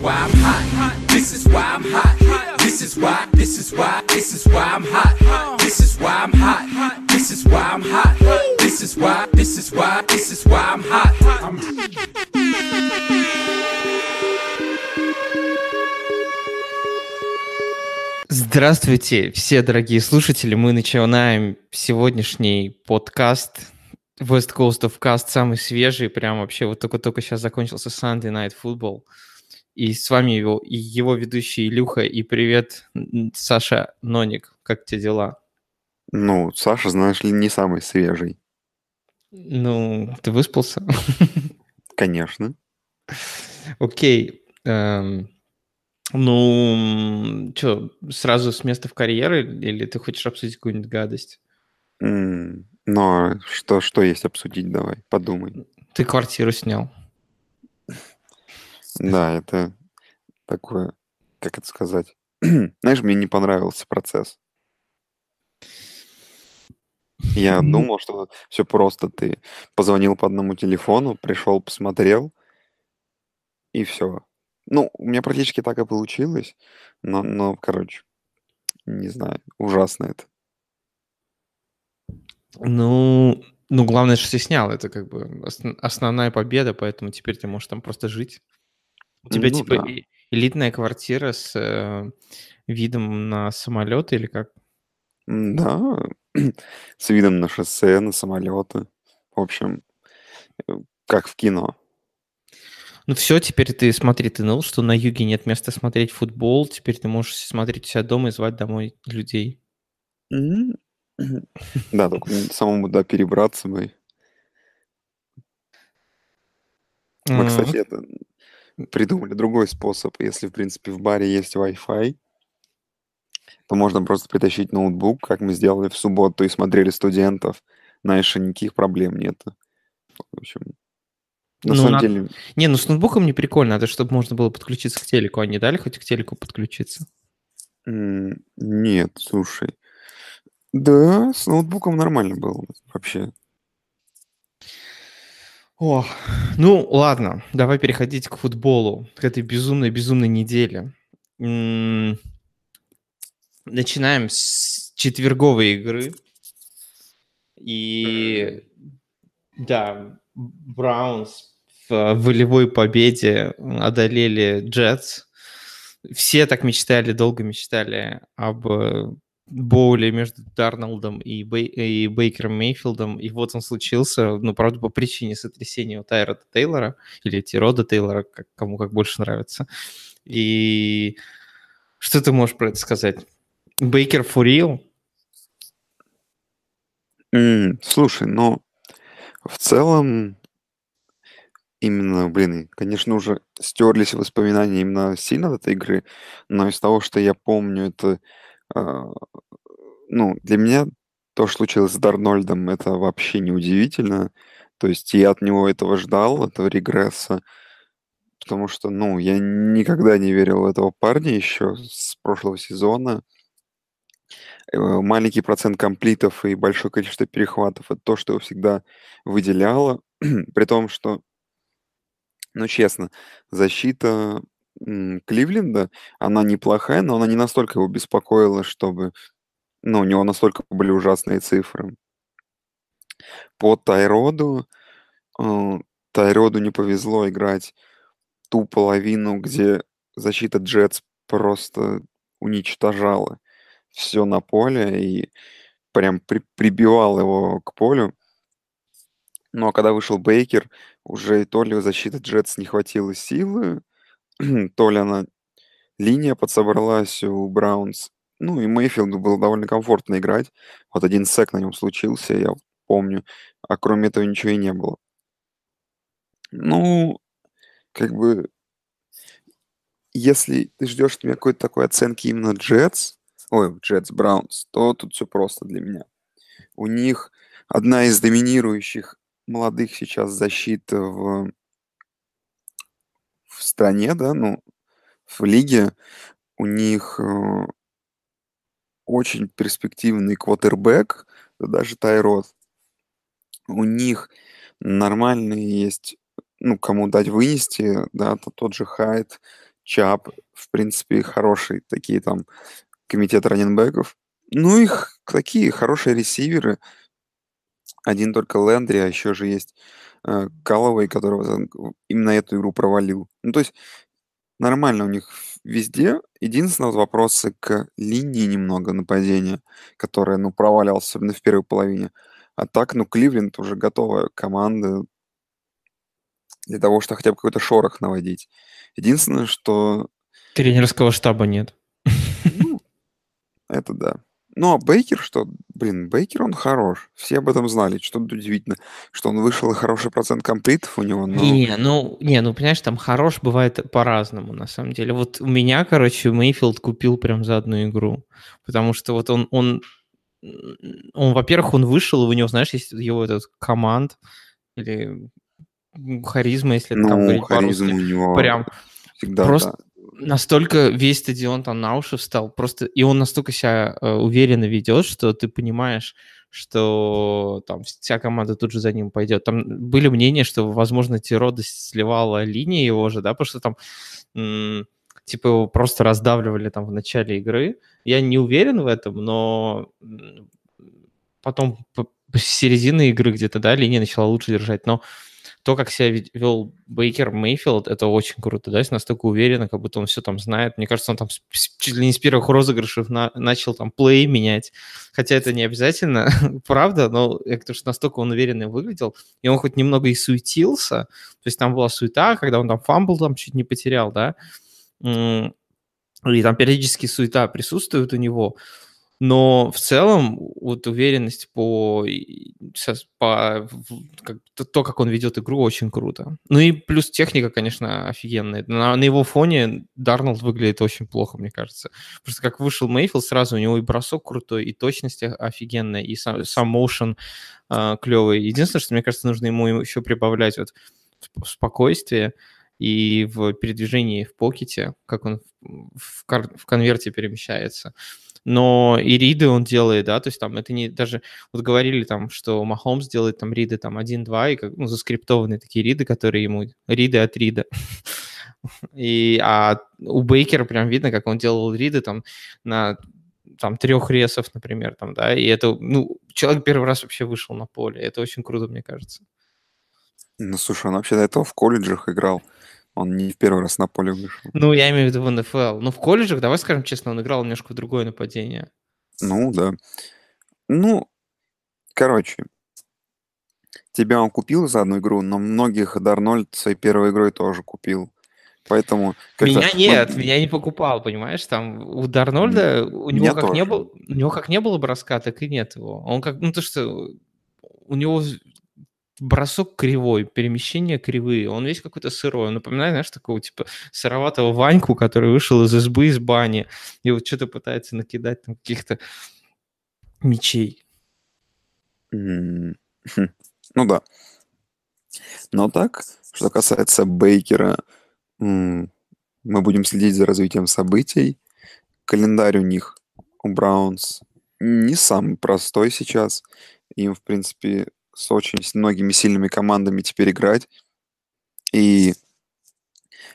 why I'm hot. This is why I'm hot. This is why, this is why, this is why I'm hot. This is why I'm hot. This is why I'm hot. This is why, this is why, this is why I'm hot. I'm Здравствуйте, все дорогие слушатели. Мы начинаем сегодняшний подкаст West Coast of Cast, самый свежий, прям вообще вот только-только сейчас закончился Sunday Night Football. И с вами его, и его ведущий Илюха, и привет, Саша Ноник. Как тебе дела? Ну, Саша, знаешь ли, не самый свежий. Ну, ты выспался? Конечно. Окей. эм, Ну, что, сразу с места в карьеры, или ты хочешь обсудить какую-нибудь гадость? М, Но что, что есть обсудить, давай, подумай. Ты квартиру снял. Да, это такое, как это сказать. Знаешь, мне не понравился процесс. Я Ну, думал, что все просто. Ты позвонил по одному телефону, пришел, посмотрел, и все. Ну, у меня практически так и получилось, но, но, короче, не знаю, ужасно это. Ну, ну, главное, что ты снял. Это как бы осно- основная победа, поэтому теперь ты можешь там просто жить. У тебя Ну типа да. элитная квартира с э, видом на самолет или как? Да, с видом на шоссе, на самолеты. В общем, э, как в кино. Ну все, теперь ты смотри, ты знал, что на юге нет места смотреть футбол, теперь ты можешь смотреть у себя дома и звать домой людей. М, Да, только самому да перебраться бы. Мы, М, кстати, это придумали другой способ. Если, в принципе, в баре есть Wi-Fi, то можно просто притащить ноутбук, как мы сделали в субботу, и смотрели студентов. Знаешь, никаких проблем нет. В общем, на Ну, самом надо... деле, Не, ну с ноутбуком не прикольно, надо, чтобы можно было подключиться к телеку. Они дали хоть к телеку подключиться? нет, слушай. Да, с ноутбуком нормально было вообще. О, ну ладно, давай переходить к футболу, к этой безумной-безумной неделе. Начинаем с четверговой игры. И да, Браунс в волевой победе одолели Джетс. Все так мечтали, долго мечтали об э, боуле между Дарнолдом и, Бей- и Бейкером Мейфилдом. И вот он случился, ну, правда, по причине сотрясения у Тайрода Тейлора, или Тирода Тейлора, как, кому как больше нравится. И что ты можешь про это сказать? Бейкер фурил? М, Слушай, ну, в целом, именно, блин, конечно, уже стерлись воспоминания именно сильно от этой игры, но из того, что я помню, это, ну, для меня то, что случилось с Дарнольдом, это вообще не удивительно. То есть я от него этого ждал, этого регресса, потому что, ну, я никогда не верил в этого парня еще с прошлого сезона. Э, маленький процент комплитов и большое количество перехватов- это то, что его всегда выделяло. При том, что, ну, честно, защита, Кливленда, она неплохая, но она не настолько его беспокоила, чтобы, ну, у него настолько были ужасные цифры. По Тайроду, э, Тайроду не повезло играть ту половину, где защита Джетс просто уничтожала все на поле и прям при прибивала его к полю. Ну, а когда вышел Бейкер, уже то ли защита Джетс не хватило силы, то ли она линия подсобралась у Браунс. Ну, и Мейфилду было довольно комфортно играть. Вот один сек на нем случился, я помню, а кроме этого ничего и не было. Ну, как бы, если ты ждешь от меня какой-то такой оценки именно Джетс, ой, Джетс Браунс, то тут все просто для меня. У них одна из доминирующих молодых сейчас защит в в стране, да, ну, в лиге. У них, э, очень перспективный квотербек, даже Тайрод. У них нормальные есть, ну, кому дать вынести, да, то тот же Хайд, Чап, в принципе, хороший, такие там комитет раненбеков. Ну, их такие хорошие ресиверы. Один только Лендри, а еще же есть э, которого именно эту игру провалил. Ну, то есть нормально у них везде. Единственное, вот вопросы к линии немного нападения, которая, ну, провалялась, особенно в первой половине. А так, ну, Кливленд уже готовая команда для того, чтобы хотя бы какой-то шорох наводить. Единственное, что... Тренерского штаба нет. Ну, это да. Ну, а Бейкер что? Блин, Бейкер, он хорош. Все об этом знали. Что тут удивительно, что он вышел и хороший процент комплитов у него. Но... Не, ну, не, ну, понимаешь, там хорош бывает по-разному, на самом деле. Вот у меня, короче, Мейфилд купил прям за одну игру. Потому что вот он, он, он во-первых, он вышел, и у него, знаешь, есть его этот команд, или харизма, если ну, там говорить у него прям всегда, просто да. Настолько весь стадион там на уши встал, просто и он настолько себя э, уверенно ведет, что ты понимаешь, что там вся команда тут же за ним пойдет. Там были мнения, что, возможно, Тирода сливала линии его же, да, потому что там типа его просто раздавливали там в начале игры. Я не уверен в этом, но потом с середины игры где-то, да, линия начала лучше держать, но то, как себя вел Бейкер Мейфилд, это очень круто, да, настолько уверенно, как будто он все там знает. Мне кажется, он там чуть ли не с первых розыгрышев на, начал там play менять, хотя это не обязательно, правда, но потому что настолько он уверенно выглядел, и он хоть немного и суетился, то есть там была суета, когда он там fumble там чуть не потерял, да, и там периодически суета присутствует у него, но в целом вот уверенность по, по как, то, как он ведет игру, очень круто. Ну и плюс техника, конечно, офигенная. На, на его фоне Дарнолд выглядит очень плохо, мне кажется. Просто как вышел Мейфилд, сразу у него и бросок крутой, и точность офигенная, и сам, сам моушен э, клевый. Единственное, что мне кажется, нужно ему еще прибавлять вот спокойствие и в передвижении в покете, как он в, кар- в конверте перемещается но и риды он делает, да, то есть там это не даже, вот говорили там, что Махомс делает там риды там 1-2, и как, ну, заскриптованные такие риды, которые ему, риды от рида. И, а у Бейкера прям видно, как он делал риды там на там трех ресов, например, там, да, и это, ну, человек первый раз вообще вышел на поле, это очень круто, мне кажется. Ну, слушай, он вообще до этого в колледжах играл. Он не в первый раз на поле вышел. Ну, я имею в виду в НФЛ. Ну, в колледжах, давай скажем честно, он играл немножко в другое нападение. Ну, да. Ну, короче, тебя он купил за одну игру, но многих Дарнольд своей первой игрой тоже купил. Поэтому... Меня нет, ну, меня не покупал, понимаешь? Там у Дарнольда, у него как не было, у него как не было броска, так и нет его. Он как, ну то что, у него бросок кривой, перемещения кривые, он весь какой-то сырой. Напоминает, знаешь, такого типа сыроватого Ваньку, который вышел из избы, из бани, и вот что-то пытается накидать там каких-то мечей. Ну да. Но так, что касается Бейкера, мы будем следить за развитием событий. Календарь у них, у Браунс, не самый простой сейчас. Им, в принципе, с очень многими сильными командами теперь играть. И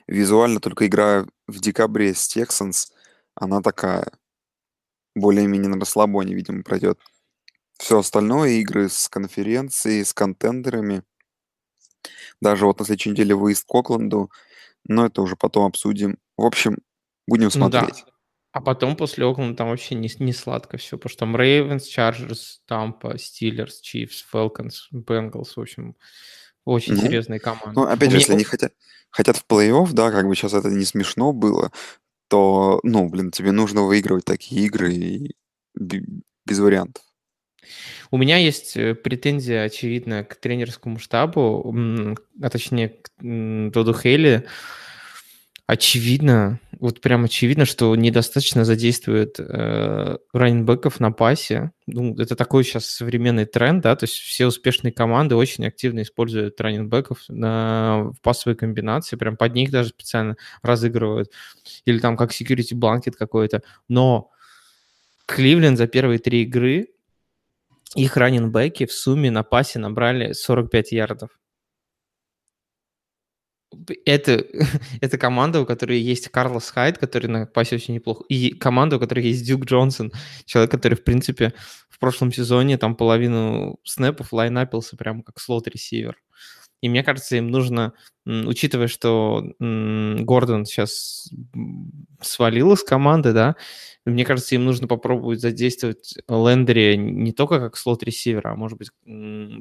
визуально только игра в декабре с Texans, она такая, более-менее на расслабоне, видимо, пройдет. Все остальное, игры с конференцией, с контендерами, даже вот на следующей неделе выезд к Окленду, но это уже потом обсудим. В общем, будем смотреть. Да. А потом после Окленда там вообще не, не сладко все, потому что там Ravens, Chargers, Tampa, Steelers, Chiefs, Falcons, Bengals, в общем, очень ну, серьезные команды. Ну, опять же, если они хотят, хотят в плей-офф, да, как бы сейчас это не смешно было, то, ну, блин, тебе нужно выигрывать такие игры и без вариантов. У меня есть э, претензия, очевидно, к тренерскому штабу, а точнее к Доду Хейли, очевидно, вот прям очевидно, что недостаточно задействует э, раненбеков на пасе. Ну, это такой сейчас современный тренд, да, то есть все успешные команды очень активно используют раненбеков на, в пасовой комбинации, прям под них даже специально разыгрывают. Или там как security blanket какой-то. Но Кливленд за первые три игры их раненбеки в сумме на пасе набрали 45 ярдов. Это, это команда, у которой есть Карлос Хайд, который на пасе очень неплохо, и команда, у которой есть Дюк Джонсон, человек, который, в принципе, в прошлом сезоне там половину снэпов лайнапился прямо как слот-ресивер. И мне кажется, им нужно, учитывая, что Гордон сейчас свалил из команды, да, мне кажется, им нужно попробовать задействовать Лендери не только как слот-ресивера, а может быть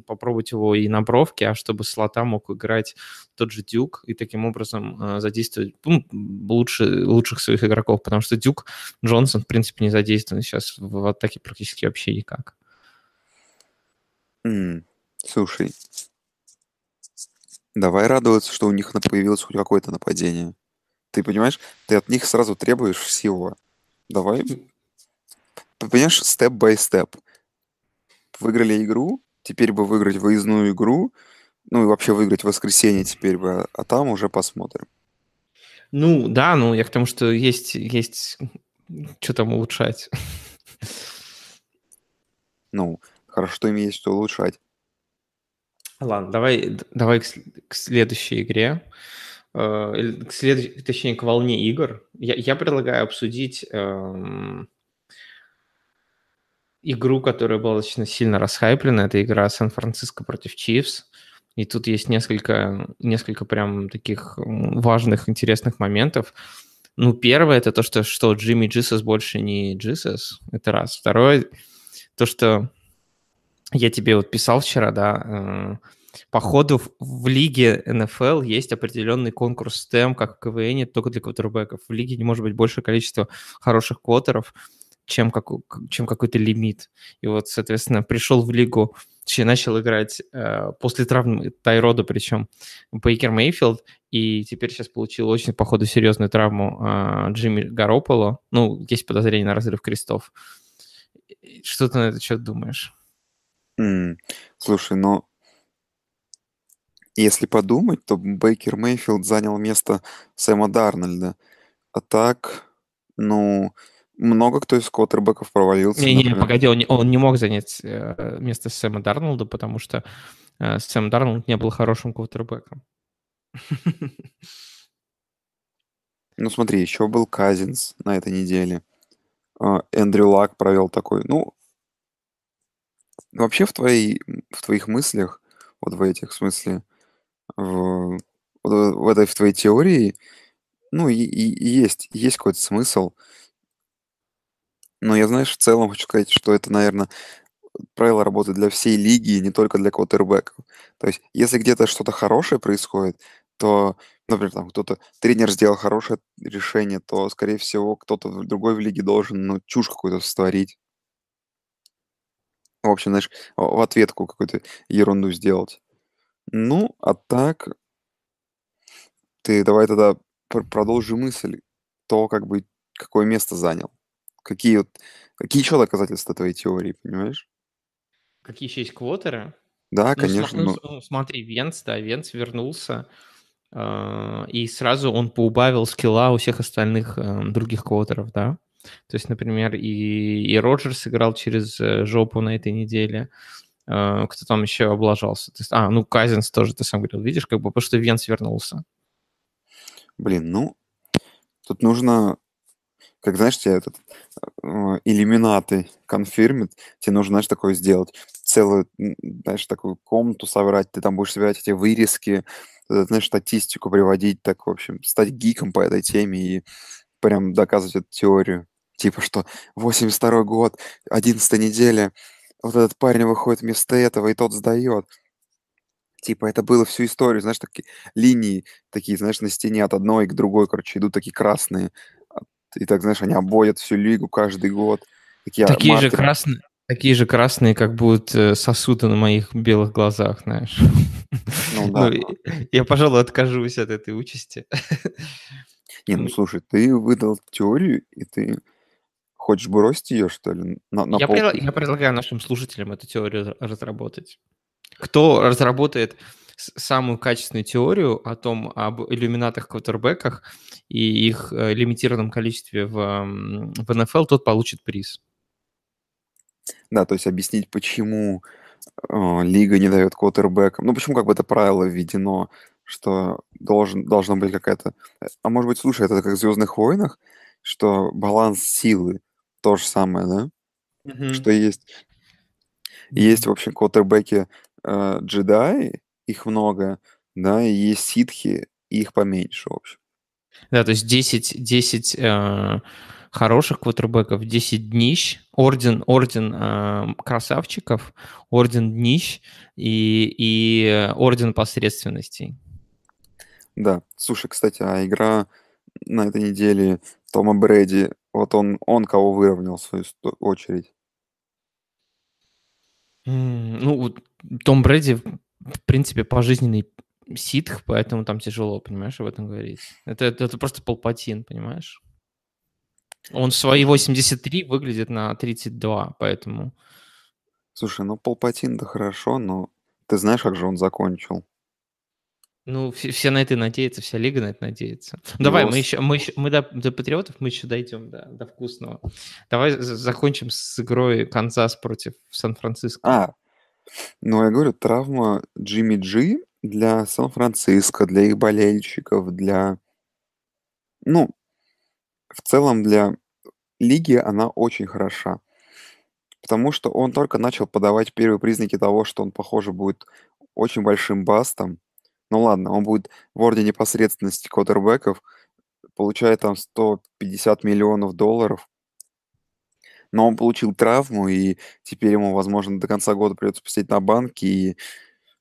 попробовать его и на бровке, а чтобы слота мог играть тот же Дюк и таким образом э, задействовать ну, лучше, лучших своих игроков, потому что Дюк Джонсон, в принципе, не задействован сейчас в атаке практически вообще никак. Mm, слушай, давай радоваться, что у них появилось хоть какое-то нападение. Ты понимаешь, ты от них сразу требуешь всего. Давай, понимаешь, степ-бай-степ. Выиграли игру, теперь бы выиграть выездную игру, ну и вообще выиграть воскресенье теперь бы, а там уже посмотрим. Ну, да, ну я к тому, что есть, есть что там улучшать. Ну, хорошо, что им есть что улучшать. Ладно, давай, давай к, к следующей игре. Э, к след... точнее, к волне игр, я, я предлагаю обсудить эм, игру, которая была достаточно сильно расхайплена. Это игра Сан-Франциско против Чивс. И тут есть несколько, несколько прям таких важных, интересных моментов. Ну, первое, это то, что, что Джимми Джисус больше не Джисус. Это раз. Второе, то, что я тебе вот писал вчера, да, э, Походу в, в лиге НФЛ есть определенный конкурс STEM, как в КВН, только для квотербеков. В лиге не может быть большее количество хороших квотеров, чем, как, чем какой-то лимит. И вот, соответственно, пришел в лигу, начал играть э, после травмы Тайрода, причем Бейкер Мейфилд, и теперь сейчас получил очень, походу, серьезную травму э, Джимми Гарополо. Ну, есть подозрение на разрыв крестов. Что ты на это что думаешь? Mm, слушай, ну, если подумать, то Бейкер Мейфилд занял место Сэма Дарнольда. А так, ну, много кто из квотербеков провалился. Не-не, погоди, он не, он не мог занять э, место Сэма Дарнолда, потому что э, Сэм Дарнольд не был хорошим квотербеком. Ну смотри, еще был Казинс на этой неделе. А, Эндрю Лак провел такой. Ну, вообще в, твоей, в твоих мыслях, вот в этих, в смысле, в, в этой в твоей теории, ну, и, и, есть, есть какой-то смысл. Но я, знаешь, в целом хочу сказать, что это, наверное, правило работает для всей лиги, не только для квотербеков. То есть, если где-то что-то хорошее происходит, то, например, там кто-то, тренер сделал хорошее решение, то, скорее всего, кто-то другой в лиге должен, ну, чушь какую-то створить. В общем, знаешь, в ответку какую-то ерунду сделать. Ну, а так ты давай тогда пр продолжи мысль. То, как бы, какое место занял. Какие вот какие еще доказательства твоей теории, понимаешь? Какие еще есть квотеры? Да, Ну, конечно, ну, ну ну, смотри, Венц, да, Венц вернулся, а, и сразу он поубавил скилла у всех остальных, э, других квотеров, да. То есть, например, и и Роджерс играл через, э, жопу на этой неделе. Э, кто там еще облажался? Есть, а, ну, Казинс тоже, ты сам говорил, видишь, как бы, потому что Венс вернулся. Блин, ну, тут нужно, как знаешь, тебе этот э, иллюминаты конфирмит, тебе нужно, знаешь, такое сделать, целую, знаешь, такую комнату собрать, ты там будешь собирать эти вырезки, э, знаешь, статистику приводить, так, в общем, стать гиком по этой теме и прям доказывать эту теорию. Типа, что 82 год, 11 неделя, вот этот парень выходит вместо этого, и тот сдает. Типа, это было всю историю, знаешь, такие линии такие, знаешь, на стене от одной к другой, короче, идут такие красные. А, и так, знаешь, они обводят всю лигу каждый год. Такие, такие же красные, такие же красные, как будут э, сосуды на моих белых глазах, знаешь. Ну, да. ну, я, пожалуй, откажусь от этой участи. Не, ну слушай, ты выдал теорию, и ты Хочешь бросить ее, что ли, на, на я, пред, я предлагаю нашим слушателям эту теорию разработать. Кто разработает самую качественную теорию о том, об иллюминатах квотербеках и их э, лимитированном количестве в, в НФЛ, тот получит приз. Да, то есть объяснить, почему э, лига не дает квотербекам. Ну, почему как бы это правило введено что должен, должна быть какая-то... э, А может быть, слушай, это как в «Звездных войнах», что баланс силы то же самое, да? Что Мгм. есть, есть в общем, квотербеки э, джедаи, их много, да, и есть ситхи, их поменьше, в общем. Да, то есть 10, 10 э, хороших квотербеков, 10 днищ, орден, орден э, красавчиков, орден днищ и, и орден посредственностей. Да. Слушай, кстати, а игра на этой неделе Тома Брэди, вот он, он кого выровнял в свою очередь? Ну, вот Том Брэди, в принципе, пожизненный ситх, поэтому там тяжело, понимаешь, об этом говорить. Это, это, это просто полпатин, понимаешь? Он в свои 83 выглядит на 32, поэтому... Слушай, ну Палпатин-то хорошо, но ты знаешь, как же он закончил? Ну, все, все на это надеются, вся лига на это надеется. Давай, Его мы еще, мы еще, мы до, до патриотов мы еще дойдем, да, до вкусного. Давай за- закончим с игрой Канзас против Сан-Франциско. А, ну я говорю, травма Джимми Джи для Сан-Франциско, для их болельщиков, для... Ну, в целом для лиги она очень хороша. Потому что он только начал подавать первые признаки того, что он, похоже, будет очень большим бастом. Ну ладно, он будет в ордене непосредственности квотербеков, получает там 150 миллионов долларов. Но он получил травму, и теперь ему, возможно, до конца года придется посидеть на банке. И...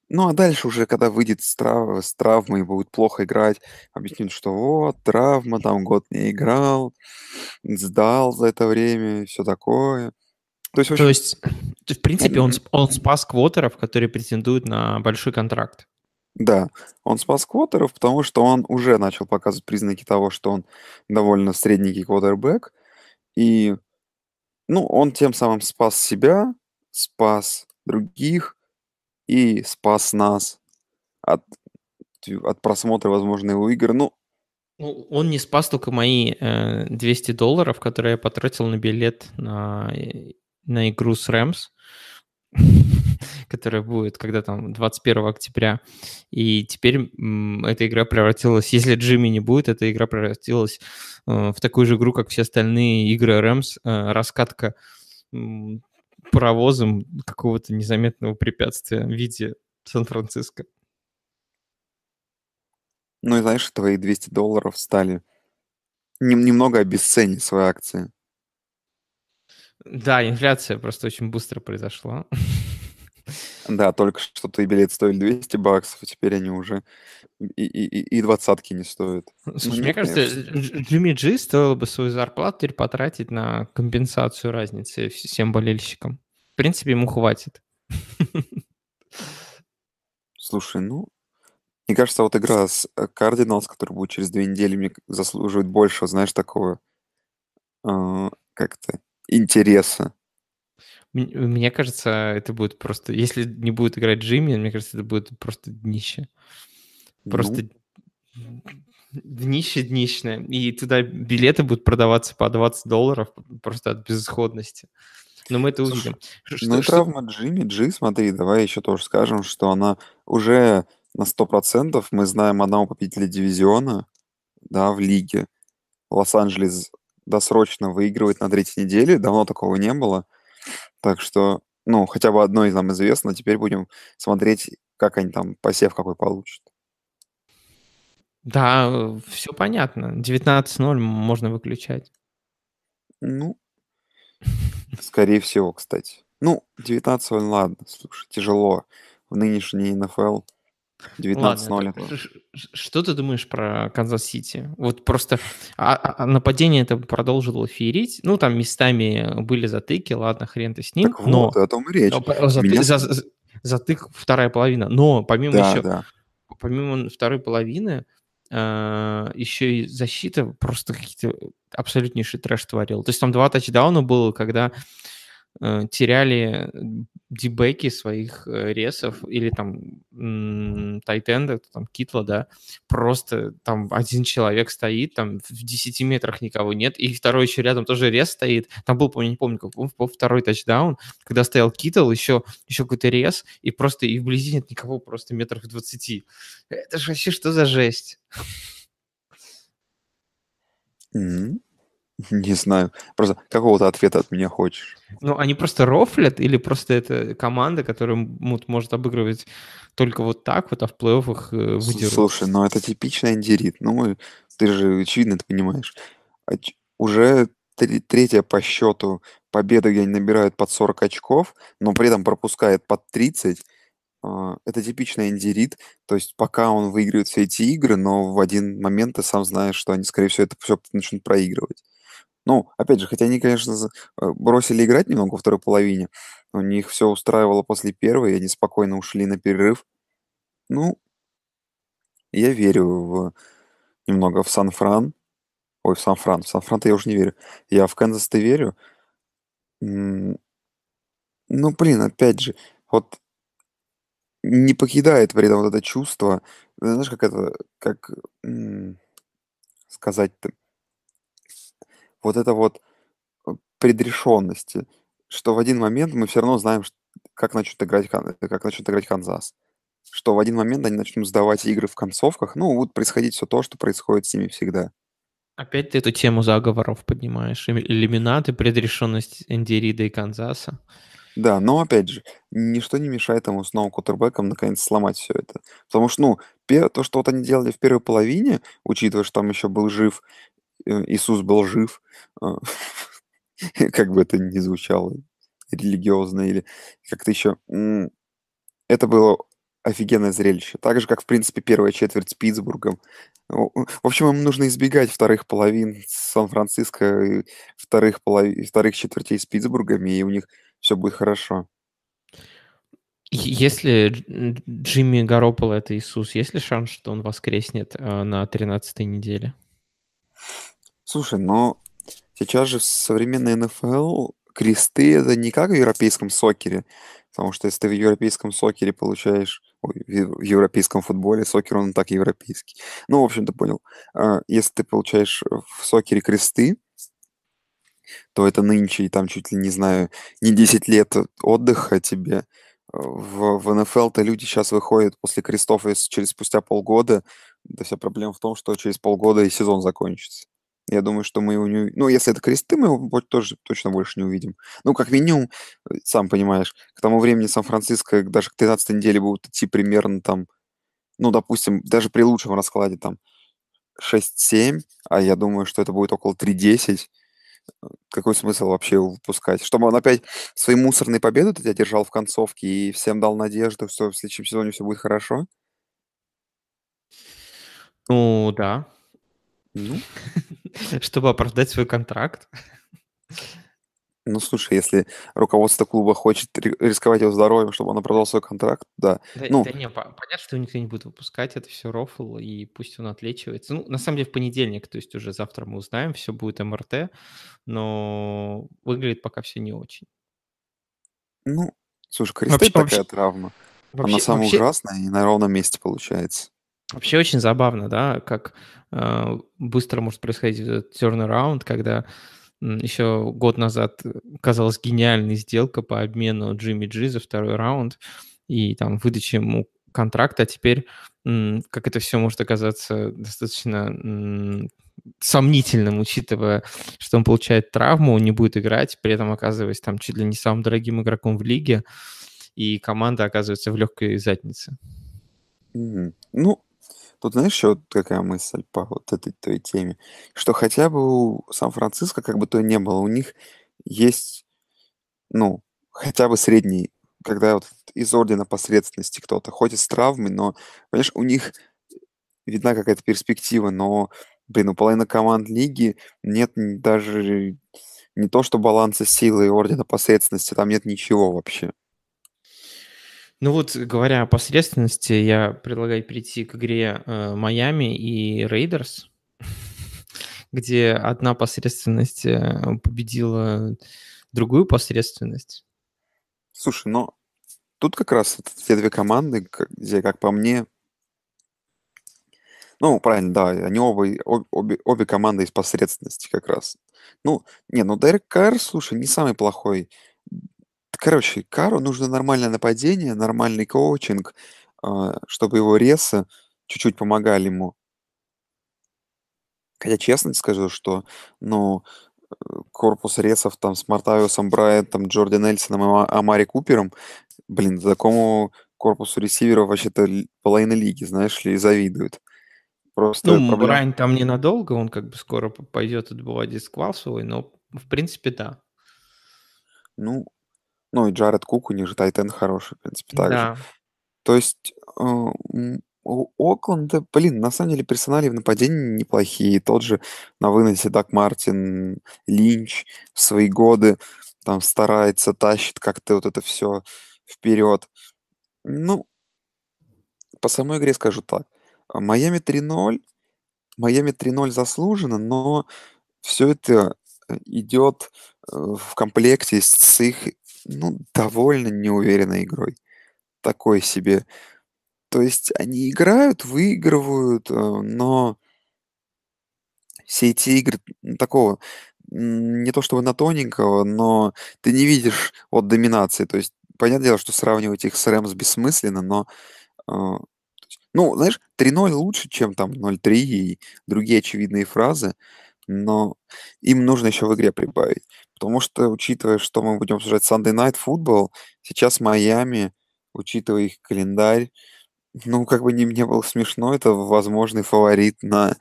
Ну, а дальше уже, когда выйдет с, трав... с травмой и будет плохо играть, объяснит, что вот, травма, там год не играл, сдал за это время и все такое. То есть, в То есть, в принципе, он, он спас квотеров, которые претендуют на большой контракт. Да, он спас квотеров, потому что он уже начал показывать признаки того, что он довольно средненький квотербек. И, ну, он тем самым спас себя, спас других и спас нас от, от просмотра, возможно, его игр. Ну, Ну, он не спас только мои э, 200 долларов, которые я потратил на билет на, э, на игру с Рэмс, которая будет когда там 21 октября. И теперь эта игра превратилась, если Джимми не будет, эта игра превратилась э, в такую же игру, как все остальные игры Рэмс, э, раскатка паровозом какого-то незаметного препятствия в виде Сан-Франциско. ну и знаешь, твои 200 долларов стали нем- немного обесценить свои акции. Да, инфляция просто очень быстро произошла. Да, только что твои билеты стоили 200 баксов, а теперь они уже и, и, и и двадцатки не стоят. Слушай, Ну, мне нет, кажется, Джимми Джи стоило бы свою зарплату теперь потратить на компенсацию разницы вс- всем болельщикам. В принципе, ему хватит. Слушай, ну, мне кажется, вот игра с Кардиналс, которая будет через две недели, мне заслуживает больше, знаешь, такого а, как-то интереса. Мне кажется, это будет просто... Если не будет играть Джимми, мне кажется, это будет просто днище. Ну, Просто днище днищное. И туда билеты будут продаваться по 20 долларов просто от безысходности. Но мы это Слушай, увидим. Ш- ну и Что, что- травма Джимми Джи, смотри, давай еще тоже скажем, что она уже на 100%, мы знаем одного победителя дивизиона, да, в лиге. Лос-Анджелес досрочно выигрывает на третьей неделе, давно такого не было. Так что, ну, хотя бы одно из нам известно, теперь будем смотреть, как они там посев какой получат. Да, все понятно. 19-0 можно выключать. Ну, скорее всего, кстати. Ну, 19 ладно, слушай, тяжело. В нынешней НФЛ 19-0 Ладно, это... ш- ш- ш- что ты думаешь про Канзас-Сити? Вот просто а- а- а нападение это продолжило феерить. Ну, там местами были затыки, ладно, хрен ты с ним. Так но вот, о том и речь. но по- заты- Меня- за- за- затык вторая половина. Но помимо Да, еще, да. помимо второй половины, э, еще и защита просто какие-то абсолютнейший трэш творил. То есть там два тачдауна было, когда э, теряли дебеки своих э, ресов или там тайтенда, там Китла, да, просто там один человек стоит, там в 10 метрах никого нет, и второй еще рядом тоже рес стоит. Там был, помню, не помню, был второй тачдаун, когда стоял Китл, еще, еще какой-то рес, и просто и вблизи нет никого, просто метров 20. Это же вообще что за жесть? Mm-hmm. Не знаю. Просто какого-то ответа от меня хочешь? Ну, они просто рофлят или просто это команда, которая может обыгрывать только вот так вот, а в плей-оффах э, выдерут? Слушай, ну это типичный андерит. Ну, ты же очевидно это понимаешь. Уже третья по счету победа, где они набирают под 40 очков, но при этом пропускает под 30. А, это типичный индирит, то есть пока он выигрывает все эти игры, но в один момент ты сам знаешь, что они, скорее всего, это все начнут проигрывать. Ну, опять же, хотя они, конечно, э, бросили играть немного во второй половине, у них все устраивало после первой, и они спокойно ушли на перерыв. Ну, я верю в немного в Сан-Фран. Ой, в Сан-Фран. В Сан-Фран-то я уже не верю. Я в Канзас-то верю. Ну, блин, опять же, вот не покидает при этом вот это чувство, знаешь, как это, как сказать-то, вот это вот э, предрешенности, что в один момент мы все равно знаем, как начнут играть, как начнут играть Канзас. Что в один момент они начнут сдавать игры в концовках, ну, будет происходить все то, что происходит с ними всегда. Опять ты эту тему заговоров поднимаешь. Иллюминаты, предрешенность Эндирида и Канзаса. Да, но опять же, ничто не мешает ему с новым кутербэком наконец сломать все это. Потому что, ну, то, что вот они делали в первой половине, учитывая, что там еще был жив Э, Иисус был жив, а, как бы это ни звучало религиозно или как-то еще. Это было офигенное зрелище. Так же, как, в принципе, первая четверть с Питтсбургом. В общем, им нужно избегать вторых половин Сан-Франциско, вторых, половин, вторых четвертей с Питтсбургами, и у них все будет хорошо. Если Джимми Гарополо это Иисус, есть ли шанс, что он воскреснет э, на 13-й неделе? Слушай, но сейчас же в современной НФЛ кресты это не как в европейском сокере, потому что если ты в европейском сокере получаешь, в европейском футболе, сокер он так европейский. Ну, в общем, ты понял. А, если ты получаешь в сокере кресты, то это нынче, и там чуть ли не знаю, не 10 лет отдыха тебе. В, в НФЛ-то люди сейчас выходят после крестов и через спустя полгода. Да вся проблема в том, что через полгода и сезон закончится. Я думаю, что мы его не Ну, если это кресты, мы его тоже точно больше не увидим. Ну, как минимум, э, сам понимаешь, к тому времени Сан-Франциско даже к 13 неделе будут идти примерно там, ну, допустим, даже при лучшем раскладе там 6-7, а я думаю, что это будет около 3-10. Э, какой смысл вообще его выпускать? Чтобы он опять свои мусорные победы тебя держал в концовке и всем дал надежду, что в следующем сезоне все будет хорошо? Ну, да. Ну, Чтобы оправдать свой контракт. Ну, слушай, если руководство клуба хочет рисковать его здоровьем, чтобы он оправдал свой контракт, да. Да, Ну, да не, понятно, что никто не будет выпускать, это все рофл, и пусть он отлечивается. Ну, на самом деле, в понедельник, то есть уже завтра мы узнаем, все будет МРТ, но выглядит пока все не очень. ну, слушай, кресты Вообще, такая травма. Она вообще, самая вообще, ужасная и на ровном месте получается. Вообще очень забавно, да, как э, быстро может происходить этот turnaround, когда еще год назад казалась гениальная сделка по обмену Джимми Джи за второй раунд и там выдаче ему контракта, а теперь как это все может оказаться достаточно сомнительным, учитывая, что он получает травму, он не будет играть, при этом оказываясь там чуть ли не самым дорогим игроком в лиге, и команда оказывается в легкой заднице. Mm-hmm. Ну, Тут знаешь, еще какая мысль по вот этой той теме? Что хотя бы у Сан-Франциско, как бы то ни было, у них есть, ну, хотя бы средний, когда вот из ордена посредственности кто-то, хоть и с травмой, но, понимаешь, у них видна какая-то перспектива, но, блин, у половины команд лиги нет даже не то, что баланса силы и ордена посредственности, там нет ничего вообще. Ну вот, говоря о посредственности, я предлагаю перейти к игре э, Майами и Рейдерс, где одна посредственность э, победила другую посредственность. Слушай, но тут как раз вот те две команды, где, как по мне, ну, правильно, да, они оба, обе, обе команды из посредственности как раз. Ну, не, ну Дерек Карр, слушай, не самый плохой. Короче, Кару нужно нормальное нападение, нормальный коучинг, а, чтобы его ресы чуть-чуть помогали ему. Хотя честно скажу, что, ну, э, корпус ресов там с Мартавиусом Брайантом, Джорди Нельсоном и Ама- Амари Купером, блин, такому корпусу ресиверов вообще-то половина лиги, знаешь ли, завидует. Просто Ну, проблема... Брайан там ненадолго, он как бы скоро пойдет отбывать дисквал свой, но в принципе да. Ну, ну и Джаред Кук, у них же Тайтен хороший, в принципе, также. Да. То есть э, у Окленда, блин, на самом деле персонали в нападении неплохие. Тот же на выносе Дак Мартин, Линч в свои годы там старается, тащит как-то вот это все вперед. Ну, по самой игре скажу так. Майами 3-0. Майами 3-0 заслуженно, но все это э, идет э, в комплекте с их, ну, довольно неуверенной игрой. Такой себе. То есть они играют, выигрывают, э, но все эти игры такого не то чтобы на тоненького, но ты не видишь вот доминации. То есть понятное дело, что сравнивать их с Рэмс бессмысленно, но э, ну, знаешь, 3-0 лучше, чем там 0-3 и другие очевидные фразы, но им нужно еще в игре прибавить. Потому что, учитывая, что мы будем обсуждать Sunday Night Football, сейчас Майами, учитывая их календарь, ну, как бы ни мне было смешно, это возможный фаворит на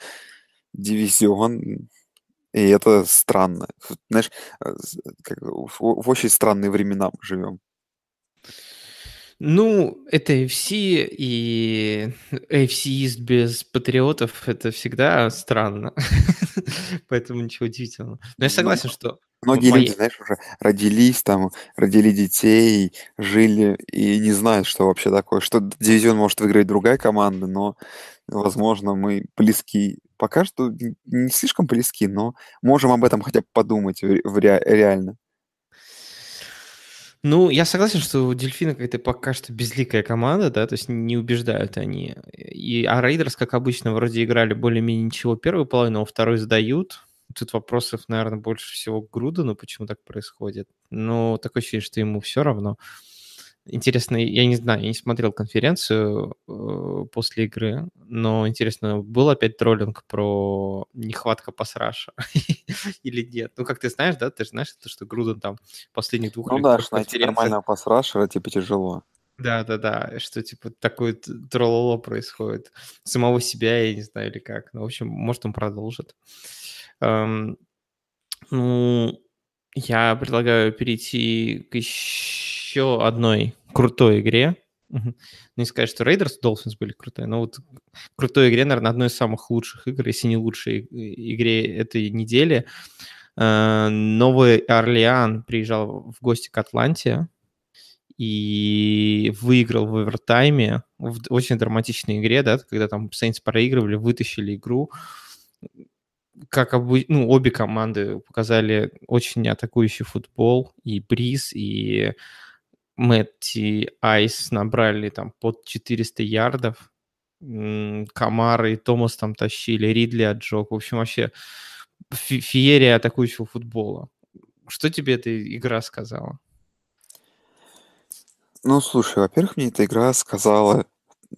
дивизион, и это странно. Знаешь, э, как в, в очень странные времена мы живем. Ну, это AFC, и AFC East без патриотов– это всегда странно. Поэтому ничего удивительного. Но я Ну, согласен, что Многие люди, знаешь, уже родились там, родили детей, жили и не знают, что вообще такое. Что дивизион может выиграть другая команда, но, возможно, мы близки. Пока что не слишком близки, но можем об этом хотя бы подумать в ре- реально. Ну, я согласен, что у Дельфина какая-то пока что безликая команда, да, то есть не убеждают они. И, а Рейдерс, как обычно, вроде играли более-менее ничего первую половину, а второй сдают. Тут вопросов, наверное, больше всего к Грудену, почему так происходит. Но такое ощущение, что ему все равно. Интересно, я не знаю, я не смотрел конференцию э, после игры, но интересно, был опять троллинг про нехватка пасраша или нет? Ну, как ты знаешь, да, ты же знаешь, что Груден там последних двух Ну да, что найти нормального пасрашера типа тяжело. Да, да, да, что типа такое трололо происходит. Самого себя, я не знаю, или как. Ну, в общем, может, он продолжит. Эм, ну, я предлагаю перейти к еще одной крутой игре. Мгм. Не сказать, что Raiders Dolphins были крутые, но вот крутой игре, наверное, одной из самых лучших игр, если не лучшей и- игре этой недели. Э, Новый Орлеан приезжал в гости к Атланте и выиграл в овертайме в очень драматичной игре, да, когда там Saints проигрывали, вытащили игру. Как обы- ну, обе команды показали очень атакующий футбол, и Бриз, и Мэтти Айс набрали там под 400 ярдов. М, Камара и Томас там тащили, Ридли отжег. В общем, вообще фе- феерия атакующего футбола. Что тебе эта игра сказала? Ну, слушай, во-первых, мне эта игра сказала,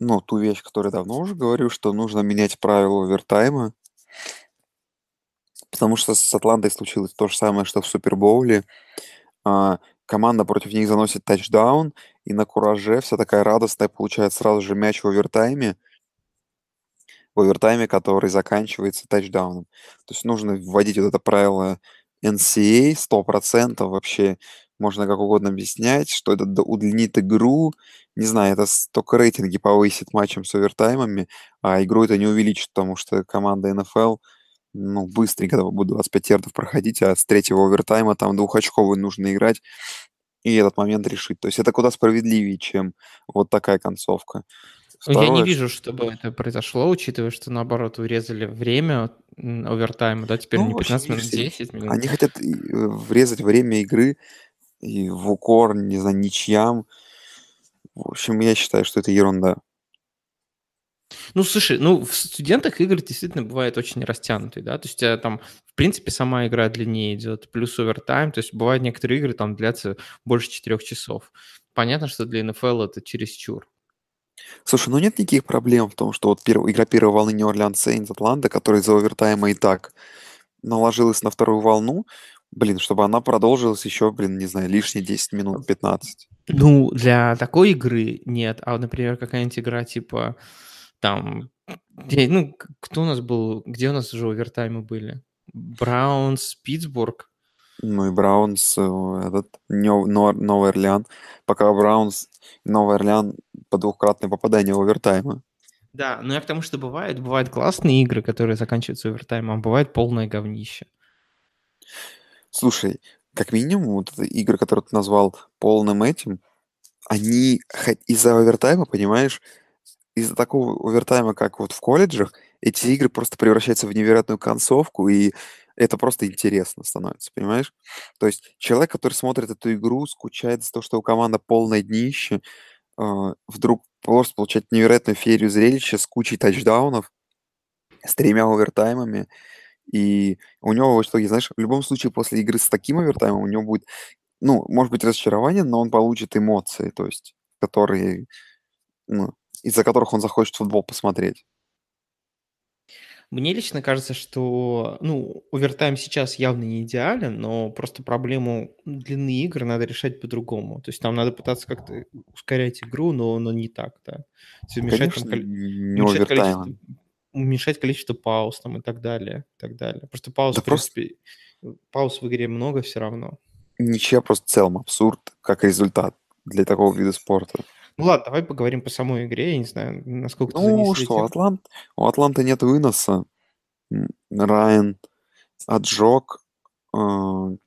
ну, ту вещь, которую давно уже говорю, что нужно менять правила овертайма, потому что с Атлантой случилось то же самое, что в Супербоуле. А, команда против них заносит тачдаун, и на кураже вся такая радостная получает сразу же мяч в овертайме, в овертайме, который заканчивается тачдауном. То есть нужно вводить вот это правило NCA 100%, вообще можно как угодно объяснять, что это удлинит игру, не знаю, это только рейтинги повысит матчем с овертаймами, а игру это не увеличит, потому что команда НФЛ, ну, быстренько будет 25 ярдов проходить, а с третьего овертайма там двухочковый нужно играть и этот момент решить. То есть это куда справедливее, чем вот такая концовка. Ну, Я не Второе, вижу, чтобы это произошло, учитывая, что наоборот урезали время овертайма, да, теперь Ну, не в общем, 15 минут, видишь, 10 минут. Они хотят э, врезать время игры и в укор, не знаю, ничьям. в общем, я считаю, что это ерунда. Ну, слушай, ну, в студентах игры действительно бывают очень растянутые, да, то есть у тебя там, в принципе, сама игра длиннее идет, плюс овертайм, то есть бывают некоторые игры там длятся больше четырех часов. Понятно, что для НФЛ это чересчур. Слушай, ну нет никаких проблем в том, что вот перв... игра первой волны Orleans Saints Атланта, которая за овертайма и так наложилась на вторую волну, блин, чтобы она продолжилась еще, блин, не знаю, лишние 10 минут, 15. Ну, для такой игры нет. А, например, какая-нибудь игра типа там, где, ну, кто у нас был, где у нас уже овертаймы были? Браунс, Питтсбург. Ну и Браунс, э, этот, Новый Орлеан. Пока Браунс Новый Орлеан по двухкратное попадание в овертаймы. Да, но я к тому, что бывает, бывают классные игры, которые заканчиваются овертаймом, а бывает полное говнище. Слушай, как минимум, вот эти игры, которые ты назвал полным этим, они из-за овертайма, понимаешь, из-за такого овертайма, как вот в колледжах, эти игры просто превращаются в невероятную концовку, и это просто интересно становится, понимаешь? То есть человек, который смотрит эту игру, скучает за то, что у команды полное днище, а, вдруг просто получает невероятную феерию зрелища с кучей тачдаунов, с тремя овертаймами, и у него в итоге, знаешь, в любом случае после игры с таким овертаймом у него будет, ну, может быть, разочарование, но он получит эмоции, то есть, которые, ну, из-за которых он захочет футбол посмотреть. Мне лично кажется, что, ну, овертайм сейчас явно не идеален, но просто проблему длины игр надо решать по-другому. То есть там надо пытаться как-то ускорять игру, но, но не так, да. То есть там, Конечно, коль- не уменьшать количество. Уменьшать количество пауз там и так далее, и так далее. Просто пауз, Да в просто принципе, пауз в игре много все равно. ничья просто в целом абсурд, как результат для такого вида спорта. Ну ладно, давай поговорим по самой игре. Я не знаю, насколько ты Ну что. Атлант, у Атланты нет выноса. Райан отжег. э, У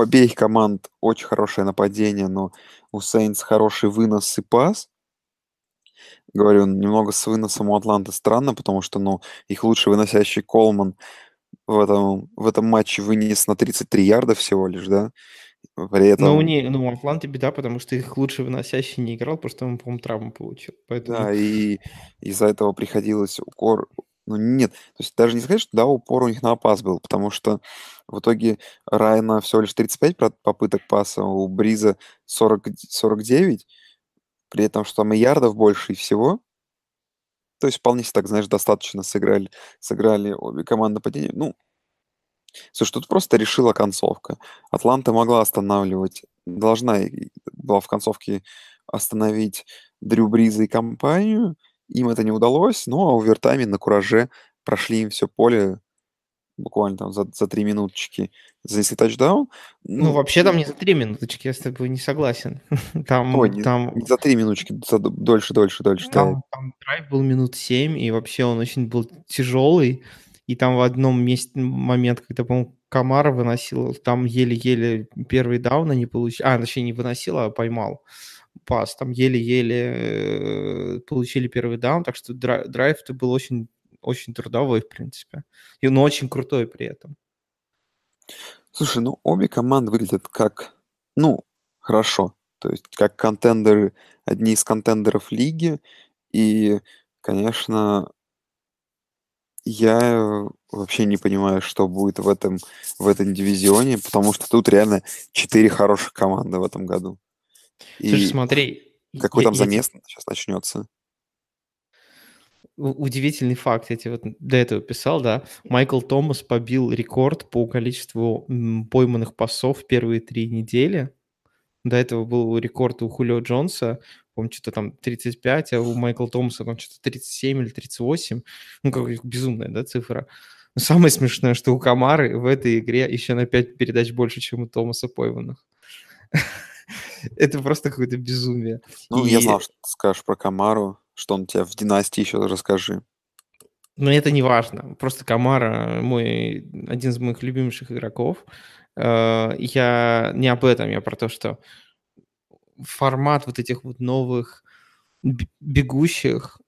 обеих команд очень хорошее нападение, но у Сейнс хороший вынос и пас. Говорю, немного с выносом у Атланты странно, потому что, ну, их лучший выносящий Колман в этом, в этом матче вынес на 33 ярда всего лишь, да? При Ну, этом, не, ну, у Атланты беда, потому что их лучший выносящий не играл, просто он, по-моему, травму получил. Поэтому, да, и из-за этого приходилось укор... Ну, нет, то есть даже не сказать, что да, упор у них на пас был, потому что в итоге Райана всего лишь 35 про- попыток паса, у Бриза 40, 49, при этом, что там и ярдов больше и всего. То есть вполне так, знаешь, достаточно сыграли, сыграли обе команды нападения. Ну, слушай, тут просто решила концовка. Атланта могла останавливать, должна была в концовке остановить Дрю Бриза и компанию. Им это не удалось, но в овертайме на кураже прошли им все поле буквально там за, за три минуточки. Занесли тачдаун. ну, Ну, вообще там не за три минуточки, я с тобой не согласен. ой, Там, не, там, не за три минуточки, за дольше, дольше, дольше. да. там, там драйв был минут семь, и вообще он очень был тяжелый. И там в одном месте момент, когда, по-моему, Камара выносил, там еле-еле первый даун они получили. А, точнее, не выносил, а поймал пас. Там еле-еле э, получили первый даун, так что дра- драйв-то был очень, очень трудовой, в принципе. И он очень крутой при этом. Слушай, ну обе команды выглядят как, ну, хорошо. То есть как контендеры, одни из контендеров лиги. И, конечно, я вообще не понимаю, что будет в этом, в этом дивизионе, потому что тут реально четыре хороших команды в этом году. Слушай, И смотри, какой я, там я замес сейчас начнется? Удивительный факт, я тебе вот до этого писал, да. Майкл Томас побил рекорд по количеству пойманных пасов в первые три недели. До этого был рекорд у Хулио Джонса, по-моему, что-то там 35, а у Майкла Томаса там что-то 37 или 38. Ну, как безумная, да, цифра. Но самое смешное, что у Камары в этой игре еще на 5 передач больше, чем у Томаса пойманных. Это просто какое-то безумие. Ну, я знал, И что ты скажешь про Камару, что он тебя в династии еще расскажи. Но это не важно. Просто Камара мой один из моих любимейших игроков. Э, Я не об этом, я про то, что формат вот этих вот новых бегущих,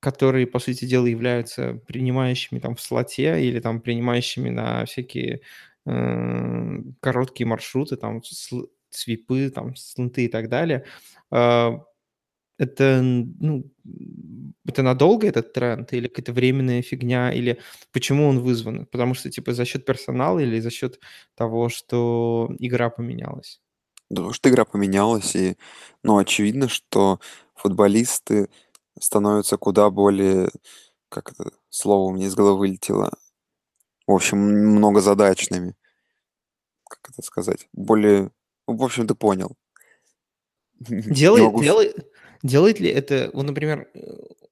которые, по сути дела, являются принимающими там в слоте или там принимающими на всякие э, короткие маршруты, там сл- свипы, там, слоты и так далее. А, это, ну, это надолго этот тренд или какая-то временная фигня, или почему он вызван? Потому что, типа, за счет персонала или за счет того, что игра поменялась? Потому что игра поменялась, и, ну, очевидно, что футболисты становятся куда более, как это слово у меня из головы вылетело, в общем, многозадачными. Как это сказать? Более, в общем, ты понял. Делает, могу... делает, делает ли это, вот, например,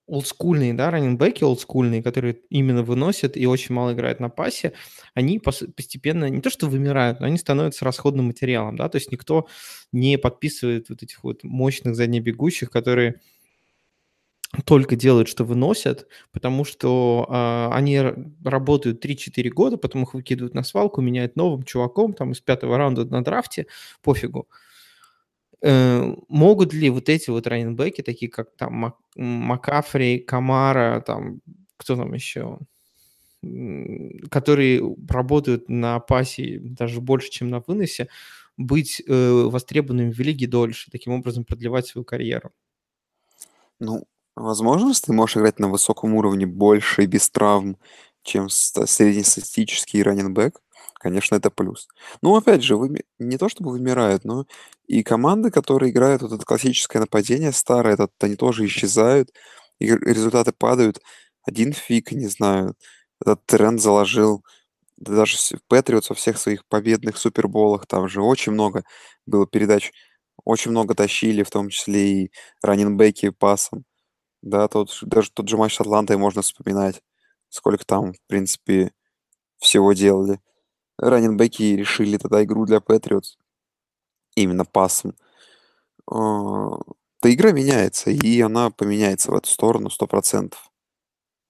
олдскульные, да, раненбеки олдскульные, которые именно выносят и очень мало играют на пасе, они постепенно не то что вымирают, но они становятся расходным материалом, да, то есть никто не подписывает вот этих вот мощных заднебегущих, которые только делают, что выносят, потому что э, они работают 3-4 года, потом их выкидывают на свалку, меняют новым чуваком, там, из пятого раунда на драфте, пофигу. Э, могут ли вот эти вот раненбеки, такие как там Мак- Макафри, Камара, там, кто там еще, которые работают на пасе даже больше, чем на выносе, быть э, востребованными в лиге дольше, таким образом продлевать свою карьеру? Ну, возможность ты можешь играть на высоком уровне больше и без травм, чем среднестатистический раненбэк, конечно, это плюс. Ну, опять же, выми... не то чтобы вымирают, но и команды, которые играют вот это классическое нападение старое, это, они тоже исчезают, и результаты падают. Один фиг, не знаю, этот тренд заложил даже Патриотс во всех своих победных суперболах, там же очень много было передач, очень много тащили, в том числе и раненбеки пасом. Да, тот, даже тот же матч с Атлантой можно вспоминать, сколько там, в принципе, всего делали. Раненбеки решили тогда игру для Патриотс именно пасом. А, да игра меняется, и она поменяется в эту сторону 100%.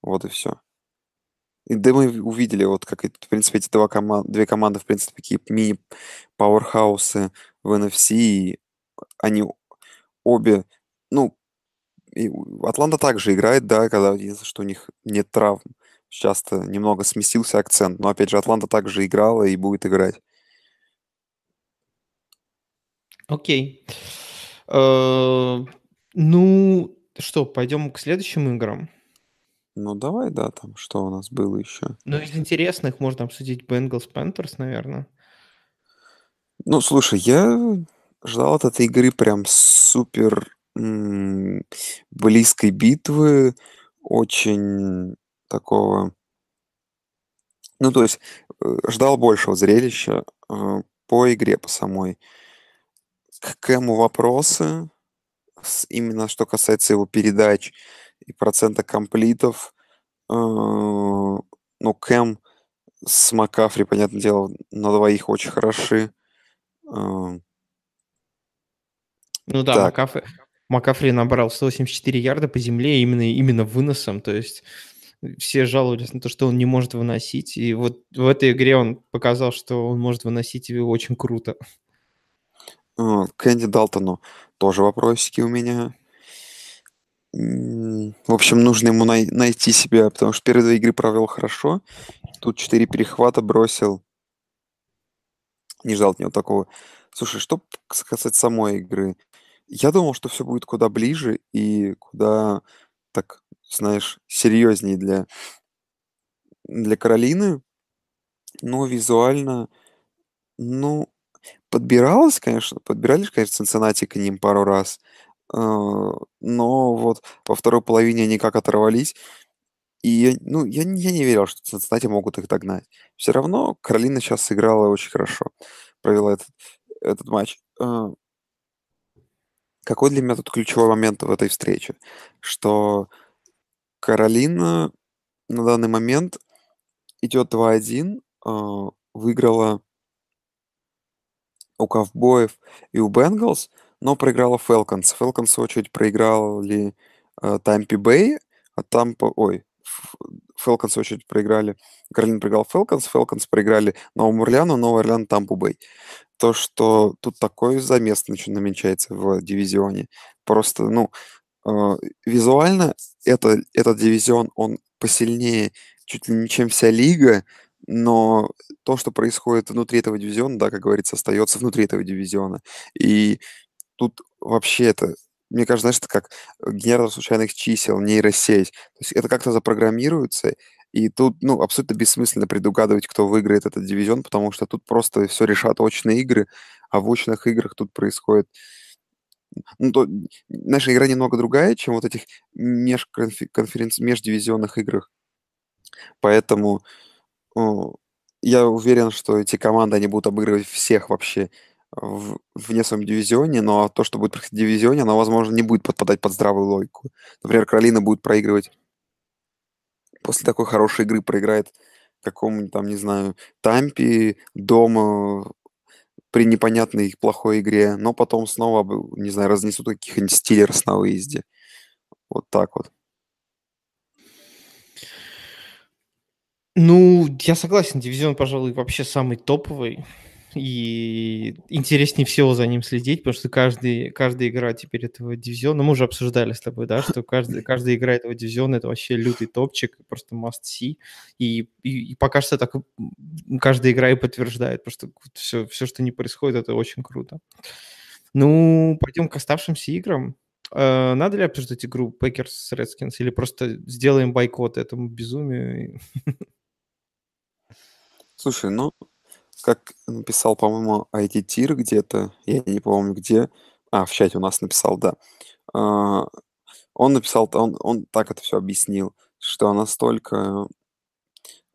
Вот и все. И да мы увидели, вот как, в принципе, эти два команд, две команды, в принципе, такие мини-пауэрхаусы в NFC, и они обе, ну, и Атланта также играет, да, когда единственное, что у них нет травм. Часто немного сместился акцент, но опять же Атланта также играла и будет играть. Окей. Э, ну, что, пойдем к следующим играм? Ну, давай, да, там, что у нас было еще. Ну, из интересных можно обсудить Bengals Panthers, наверное. Ну, слушай, я ждал от этой игры прям супер м, близкой битвы, очень такого... Ну, то есть э, ждал большего зрелища э, по игре, по самой. К Кэму вопросы, именно что касается его передач и процента комплитов. Э, ну, Кэм с Макафри, понятное дело, на двоих очень хороши. Ну да, Макафри, Макафри набрал 184 ярда по земле именно, именно выносом, то есть все жаловались на то, что он не может выносить, и вот в этой игре он показал, что он может выносить его очень круто. А, Кэнди Далтону тоже вопросики у меня. В общем, нужно ему най- найти себя, потому что первые две игры провел хорошо. Тут четыре перехвата бросил. Не ждал от него такого. Слушай, что касается самой игры, я думал, что все будет куда ближе и куда так, знаешь, серьезнее для, для Каролины. Но визуально, ну, подбиралось, конечно, подбирались, конечно, Цинциннати к ним пару раз. Э, но вот во второй половине они как оторвались. И ну, я, я не верил, что Цинциннати могут их догнать. Все равно Каролина сейчас сыграла очень хорошо. Провела этот, этот матч. Э, какой для меня тут ключевой момент в этой встрече? Что Каролина на данный момент идет 2-1, э, выиграла у Ковбоев и у Бенгалс, но проиграла Фелконс. Фелконс, в очередь, проиграли э, Тампи Бэй, а Тампа... Ой, Фелконс, очередь, проиграли... Каролина проиграл Фелконс, Фелконс проиграли Новому Орлеану, Новый Орлеан Тампу Бэй. То, что тут такой замес намечается в дивизионе. Просто, ну, э, визуально это, этот дивизион, он посильнее чуть ли не чем вся лига, но то, что происходит внутри этого дивизиона, да, как говорится, остается внутри этого дивизиона. И тут вообще это, мне кажется, знаешь, это как генератор случайных чисел, нейросеть. То есть это как-то запрограммируется, и тут, ну, абсолютно бессмысленно предугадывать, кто выиграет этот дивизион, потому что тут просто все решат очные игры, а в очных играх тут происходит... Ну, то, наша игра немного другая, чем вот этих межконференций, междивизионных играх. Поэтому о, я уверен, что эти команды, они будут обыгрывать всех вообще в, вне своем дивизионе, но то, что будет происходить в дивизионе, оно, возможно, не будет подпадать под здравую логику. Например, Каролина будет проигрывать после такой хорошей игры проиграет какому-нибудь там, не знаю, Тампе дома при непонятной плохой игре, но потом снова, не знаю, разнесут каких-нибудь стиллерс на выезде. Вот так вот. Ну, я согласен, дивизион, пожалуй, вообще самый топовый и интереснее всего за ним следить, потому что каждый, каждая игра теперь этого дивизиона, мы уже обсуждали с тобой, да, что каждый, каждая игра этого дивизиона это вообще лютый топчик, просто must see, и, и, и пока что так каждая игра и подтверждает, потому что все, все, что не происходит, это очень круто. Ну, пойдем к оставшимся играм. Э, надо ли обсуждать игру Packers с Redskins или просто сделаем бойкот этому безумию? Слушай, ну, как написал, по-моему, IT-тир где-то, я не помню где, а, в чате у нас написал, да. А, он написал, он, он так это все объяснил, что настолько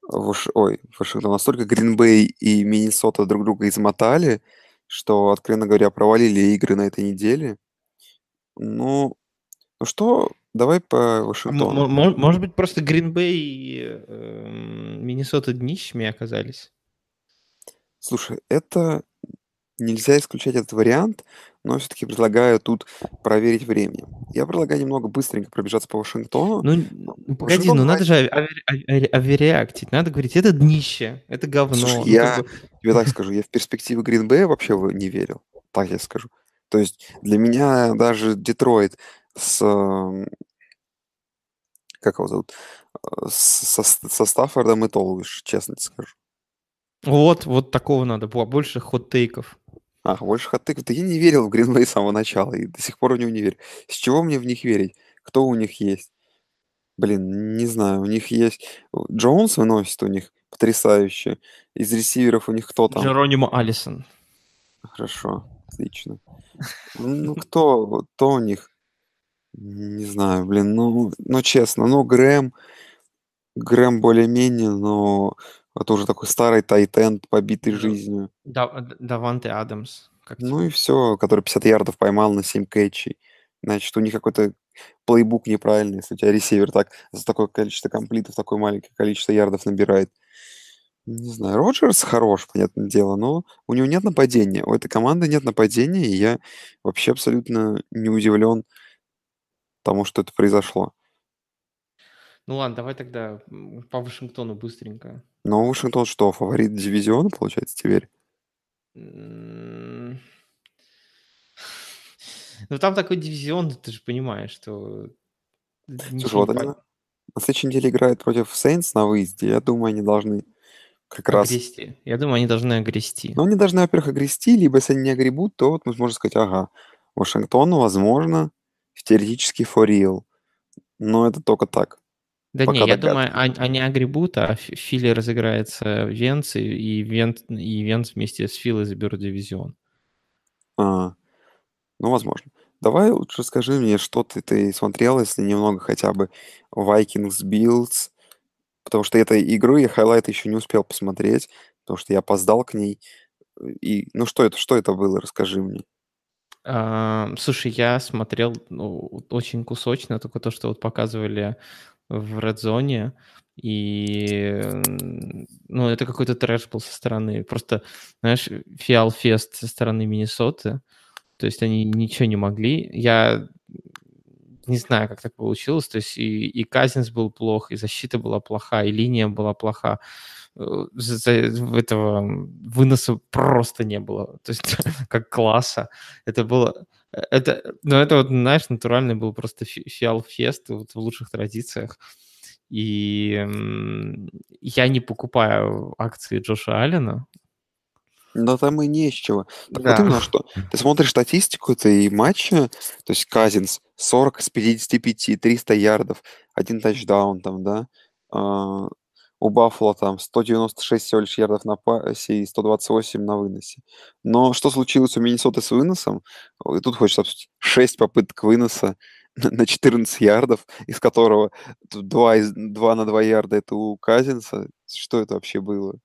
Вош... Ой, Вашингтон, настолько Гринбей и Миннесота друг друга измотали, что, откровенно говоря, провалили игры на этой неделе. Ну, ну что, давай по Вашингтону. Может быть, просто Гринбей и э, Миннесота днищами оказались? Слушай, это нельзя исключать этот вариант, но все-таки предлагаю тут проверить временем. Я предлагаю немного быстренько пробежаться по Вашингтону. Ну, ну погоди, Вашингтон ну надо же авиреактить, надо говорить, это днище, это говно. Слушай, ну, я бы... тебе так скажу, я в перспективы Гринбея вообще не верил, так я скажу. То есть для меня даже Детройт с... Как его зовут? Со, со Стаффордом и то лучше, честно тебе скажу. Вот, вот такого надо, больше хот-тейков. Ах, больше хот-тейков. Да я не верил в Гринвей с самого начала, и до сих пор в него не верю. С чего мне в них верить? Кто у них есть? Блин, не знаю, у них есть... Джонс выносит у них потрясающе. Из ресиверов у них кто там? Джеронимо Алисон. Хорошо, отлично. Ну, кто, кто у них? Не знаю, блин, ну, ну честно, ну, Грэм, Грэм более-менее, но это уже такой старый тайтенд, побитый жизнью. Да, Даванте Адамс. Как Ну и все, который 50 ярдов поймал на 7 кэтчей. Значит, у них какой-то плейбук неправильный, если у тебя ресивер так за такое количество комплитов, такое маленькое количество ярдов набирает. Не знаю, Роджерс хорош, понятное дело, но у него нет нападения. У этой команды нет нападения, и я вообще абсолютно не удивлен тому, что это произошло. Ну ладно, давай тогда по Вашингтону быстренько. Ну, Вашингтон что, фаворит дивизиона, получается, теперь? Ну, там такой дивизион, ты же понимаешь, что Слушай, вот они на следующей неделе играют против Сейнс на выезде. Я думаю, они должны как раз... огрести. Я думаю, они должны огрести. Ну, они должны, во-первых, огрести, либо если они не огребут, то вот можно сказать, ага, Вашингтон, возможно, теоретически for real. Но это только так. Да не, я думаю, они огребут, а Фили разыграется Венц, и Венц, и Венц вместе с Филой заберут дивизион. А, ну, возможно. Давай лучше скажи мне, что ты, ты смотрел, если немного хотя бы Vikings Bills, потому что этой игру я highlight еще не успел посмотреть, потому что я опоздал к ней. И, ну, что это, что это было, расскажи мне. А, слушай, я смотрел ну, очень кусочно, только то, что вот показывали в Zone, и, ну, это какой-то трэш был со стороны, просто, знаешь, фиал-фест со стороны Миннесоты, то есть они ничего не могли. Я не знаю, как так получилось, то есть и, и Казинс был плох, и защита была плоха, и линия была плоха. Э, этого выноса просто не было, то есть как класса. Это было Э, это, ну, это вот, знаешь, натуральный был просто фиал-фест вот в лучших традициях. И я не покупаю акции Джоша Аллена. Да там и не с чего. Так да. вот именно что. Ты смотришь статистику этой матча, то есть Казинс 40 с 55, 300 ярдов, один тачдаун там, да. У Баффала там 196 всего лишь ярдов на пасе и 128 на выносе. Но что случилось у Миннесоты с выносом? И тут хочется обсудить. 6 попыток выноса на 14 ярдов, из которого 2, из, 2 на 2 ярда это у Казинса. Что это вообще было?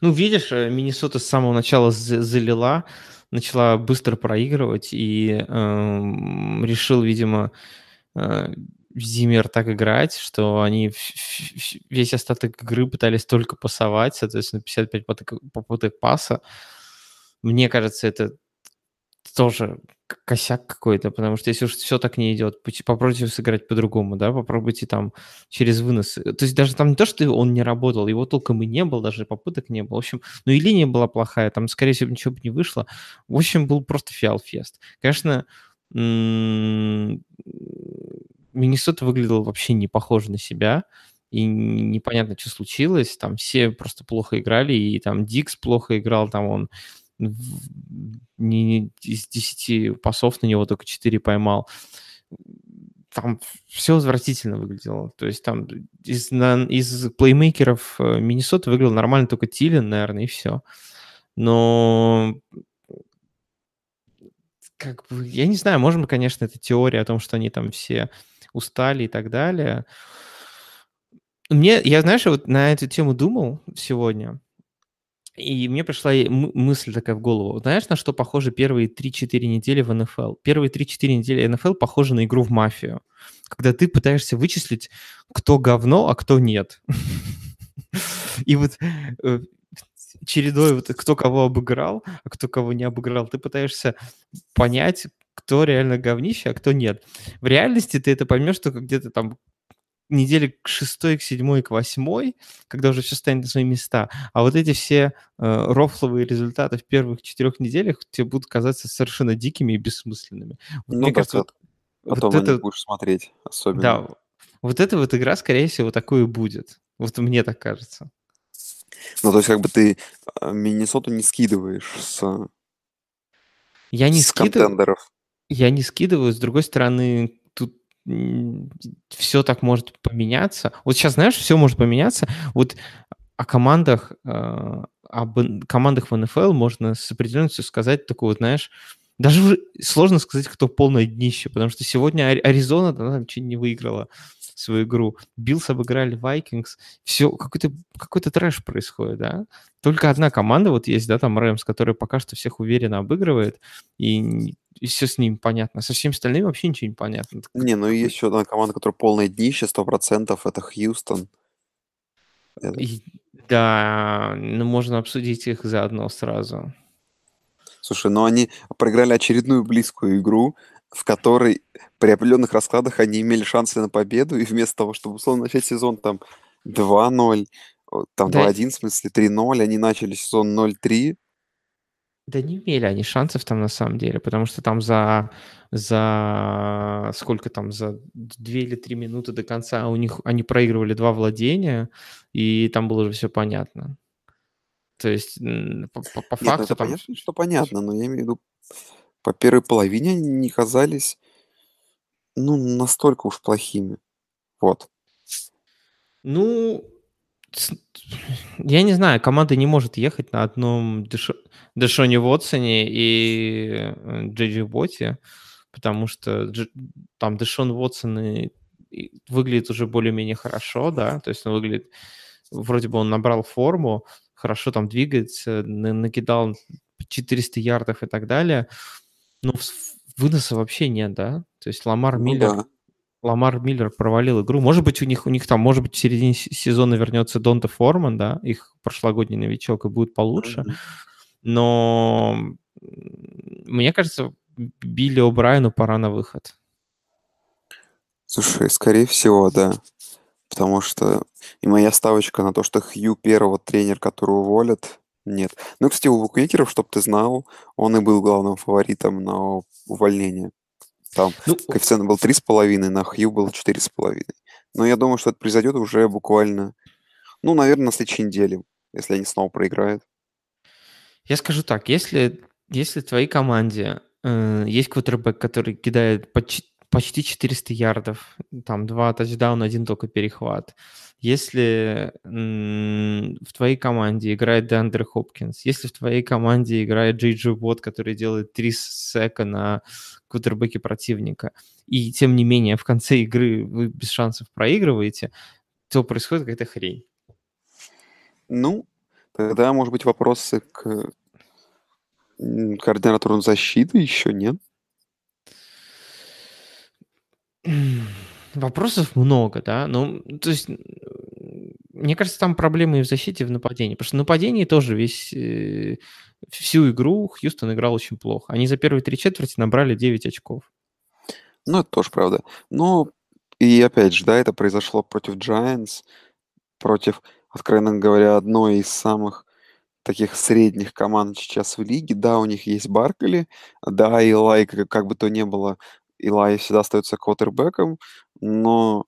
Ну, видишь, э, Миннесота с самого начала залила, начала быстро проигрывать и э, решил, видимо, э, Зимер так играть, что они весь остаток игры пытались только пасовать, соответственно, 55 попыток, паса. Мне кажется, это тоже косяк какой-то, потому что если уж все так не идет, попробуйте сыграть по-другому, да, попробуйте там через вынос. То есть даже там не то, что он не работал, его толком и не было, даже попыток не было. В общем, ну и линия была плохая, там, скорее всего, ничего бы не вышло. В общем, был просто фиал-фест. Конечно, Миннесота выглядел вообще не похоже на себя, и непонятно, что случилось. Там все просто плохо играли, и там Дикс плохо играл, там он не, не, из 10 пасов на него только 4 поймал. Там все отвратительно выглядело. То есть там из, на, из плеймейкеров э, Миннесоты выглядел нормально только Тилин, наверное, и все. Но как бы, я не знаю, можем, конечно, это теория о том, что они там все устали и так далее. Мне, я, знаешь, вот на эту тему думал сегодня, и мне пришла мысль такая в голову. Знаешь, на что похожи первые 3-4 недели в НФЛ? Первые 3-4 недели НФЛ похожи на игру в мафию, когда ты пытаешься вычислить, кто говно, а кто нет. И вот э, чередой вот кто кого обыграл, а кто кого не обыграл, ты пытаешься понять, кто реально говнище, а кто нет. В реальности ты это поймешь только где-то там недели к шестой, к седьмой, к восьмой, когда уже все станет на свои места. А вот эти все э, рофловые результаты в первых четырех неделях тебе будут казаться совершенно дикими и бессмысленными. Вот, ну, мне кажется, вот, потом вот это... будешь смотреть особенно. Да, вот эта вот игра, скорее всего, такое будет. Вот мне так кажется. Ну, то есть, как бы ты э, Миннесоту не скидываешь с, я не с скидываю, контендеров. Я не скидываю. С другой стороны, все так может поменяться. Вот сейчас, знаешь, все может поменяться. Вот о командах, э, об командах в НФЛ можно с определенностью сказать такое, вот, знаешь, даже сложно сказать, кто полное днище, потому что сегодня Аризона да, там чуть не выиграла свою игру. Биллс обыграли Vikings. Все, какой-то какой трэш происходит, да? Только одна команда вот есть, да, там Рэмс, которая пока что всех уверенно обыгрывает, и, и все с ним понятно. Со всеми остальными вообще ничего не понятно. Не, ну есть еще одна команда, которая полное днище, сто процентов, это Хьюстон. И, да, ну можно обсудить их заодно сразу. Слушай, ну они проиграли очередную близкую игру, в которой при определенных раскладах они имели шансы на победу, и вместо того, чтобы, условно, начать сезон там 2-0, там да. 2-1, в смысле 3-0, они начали сезон 0-3. Да не имели они шансов там на самом деле, потому что там за, за сколько там, за 2 или 3 минуты до конца у них, они проигрывали два владения, и там было уже все понятно. То есть по, по, по Нет, ну, факту... это там... понятно, что понятно, но я имею в виду, по первой половине они не казались, ну, настолько уж плохими. Вот. Ну, я не знаю, команда не может ехать на одном Дэшо... Дэшоне Вотсоне и э, Джей Боте, потому что Дж... там Дэшон Вотсон и... выглядит уже более-менее хорошо, да, то есть он выглядит, вроде бы он набрал форму, хорошо там двигается, накидал 400 ярдов и так далее, ну, выноса вообще нет, да? То есть Ламар ну, Миллер, да. Ламар Миллер провалил игру. Может быть, у них, у них там, может быть, в середине сезона вернется Донта Форман, да, их прошлогодний новичок, и будет получше. Mm-hmm. Но мне кажется, Билли О'Брайену пора на выход. Слушай, скорее всего, да. Потому что и моя ставочка на то, что Хью первого тренер, который уволят, нет. Ну, кстати, у букмекеров, чтобы ты знал, он и был главным фаворитом на увольнение. Там ну, коэффициент был 3,5, на Хью был 4,5. Но я думаю, что это произойдет уже буквально, ну, наверное, на следующей неделе, если они снова проиграют. Я скажу так, если, если в твоей команде э, есть квотербек, который кидает почти, почти 400 ярдов, там два тачдауна, один только перехват, если в твоей команде играет Деандре Хопкинс, если в твоей команде играет Джей Джи Бот, который делает 3 сека на квотербеке противника, и тем не менее в конце игры вы без шансов проигрываете, то происходит какая-то хрень. Ну, тогда, может быть, вопросы к координатору защиты еще нет? Вопросов много, да. Ну, то есть, мне кажется, там проблемы и в защите, и в нападении. Потому что в нападении тоже весь э, всю игру Хьюстон играл очень плохо. Они за первые три четверти набрали 9 очков. Ну, это тоже правда. Но и опять же, да, это произошло против Giants, против, откровенно говоря, одной из самых таких средних команд сейчас в лиге. Да, у них есть Баркли, да, и Лай, как, как бы то ни было, Илай всегда остается квотербеком, но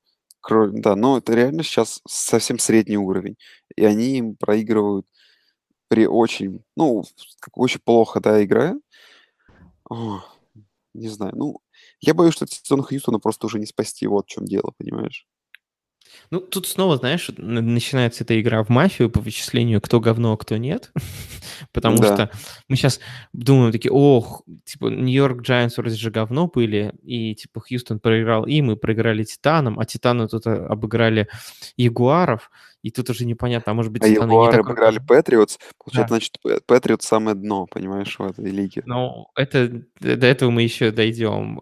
да, но это реально сейчас совсем средний уровень. И они им проигрывают при очень, ну, как очень плохо, да, играя. О, не знаю, ну, я боюсь, что сезон Хьюстона просто уже не спасти, вот в чем дело, понимаешь? Ну, тут снова, знаешь, начинается эта игра в мафию по вычислению, кто говно, а кто нет. Потому да. что мы сейчас думаем такие, ох, типа, Нью-Йорк Giants вроде же говно были, и, типа, Хьюстон проиграл им, и проиграли Титанам, а Титаны тут э, обыграли Ягуаров, и тут уже непонятно, а может быть, а Титаны Ягуары не так... обыграли Патриотс, получается, да. значит, Патриотс самое дно, понимаешь, в этой лиге. Ну, это, до этого мы еще дойдем.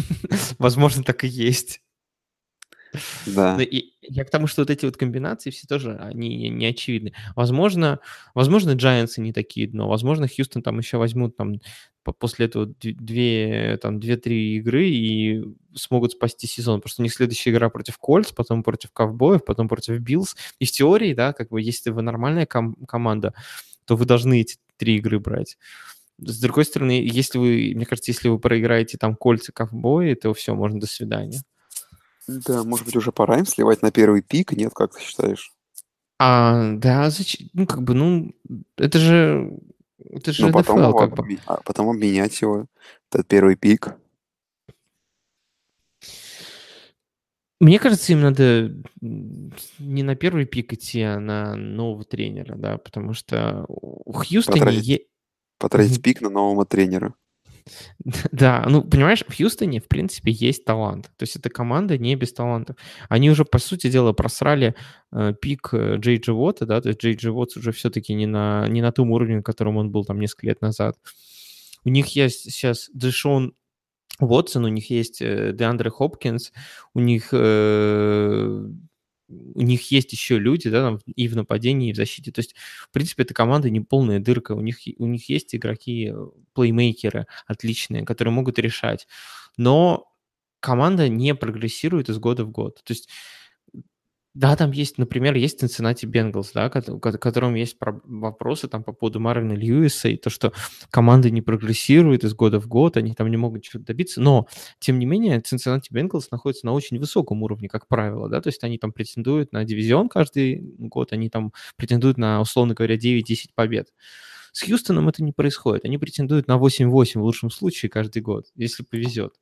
Возможно, так и есть. Да. И я к тому, что вот эти вот комбинации все тоже, они не очевидны. Возможно, возможно, Giants не такие дно, возможно, Хьюстон там еще возьмут там после этого две, там, две-три игры и смогут спасти сезон, что у них следующая игра против Кольц, потом против Ковбоев, потом против Биллс. И в теории, да, как бы, если вы нормальная ком- команда, то вы должны эти три игры брать. С другой стороны, если вы, мне кажется, если вы проиграете там кольца ковбои, то все, можно до свидания. Да, может быть, уже пора им сливать на первый пик, нет, как ты считаешь? А, да, зачем? Ну, как бы, ну, это же, это же Ну, потом, НФЛ, его как бы. а потом обменять его, этот первый пик. Мне кажется, им надо не на первый пик идти, а на нового тренера, да, потому что у Хьюстоне... Потратить, е- потратить пик на нового тренера. Да, ну, понимаешь, в Хьюстоне, в принципе, есть талант. То есть эта команда не без талантов. Они уже, по сути дела, просрали э, пик э, Джей Джи Вота, да, то есть Джей Джи Вотс уже все-таки не на, не на том уровне, на котором он был там несколько лет назад. У них есть сейчас Дэшон Уотсон, у них есть э, Деандре Хопкинс, у них э, у них есть еще люди, да, там и в нападении, и в защите. То есть, в принципе, эта команда не полная дырка. У них, у них есть игроки, плеймейкеры отличные, которые могут решать. Но команда не прогрессирует из года в год. То есть да, там есть, например, есть Cincinnati Bengals, да, которым есть вопросы там по поводу Марвина Льюиса и то, что команда не прогрессирует из года в год, они там не могут чего-то добиться, но, тем не менее, Cincinnati Bengals находится на очень высоком уровне, как правило, да, то есть они там претендуют на дивизион каждый год, они там претендуют на, условно говоря, 9-10 побед. С Хьюстоном это не происходит. Они претендуют на 8-8 в лучшем случае каждый год, если повезет.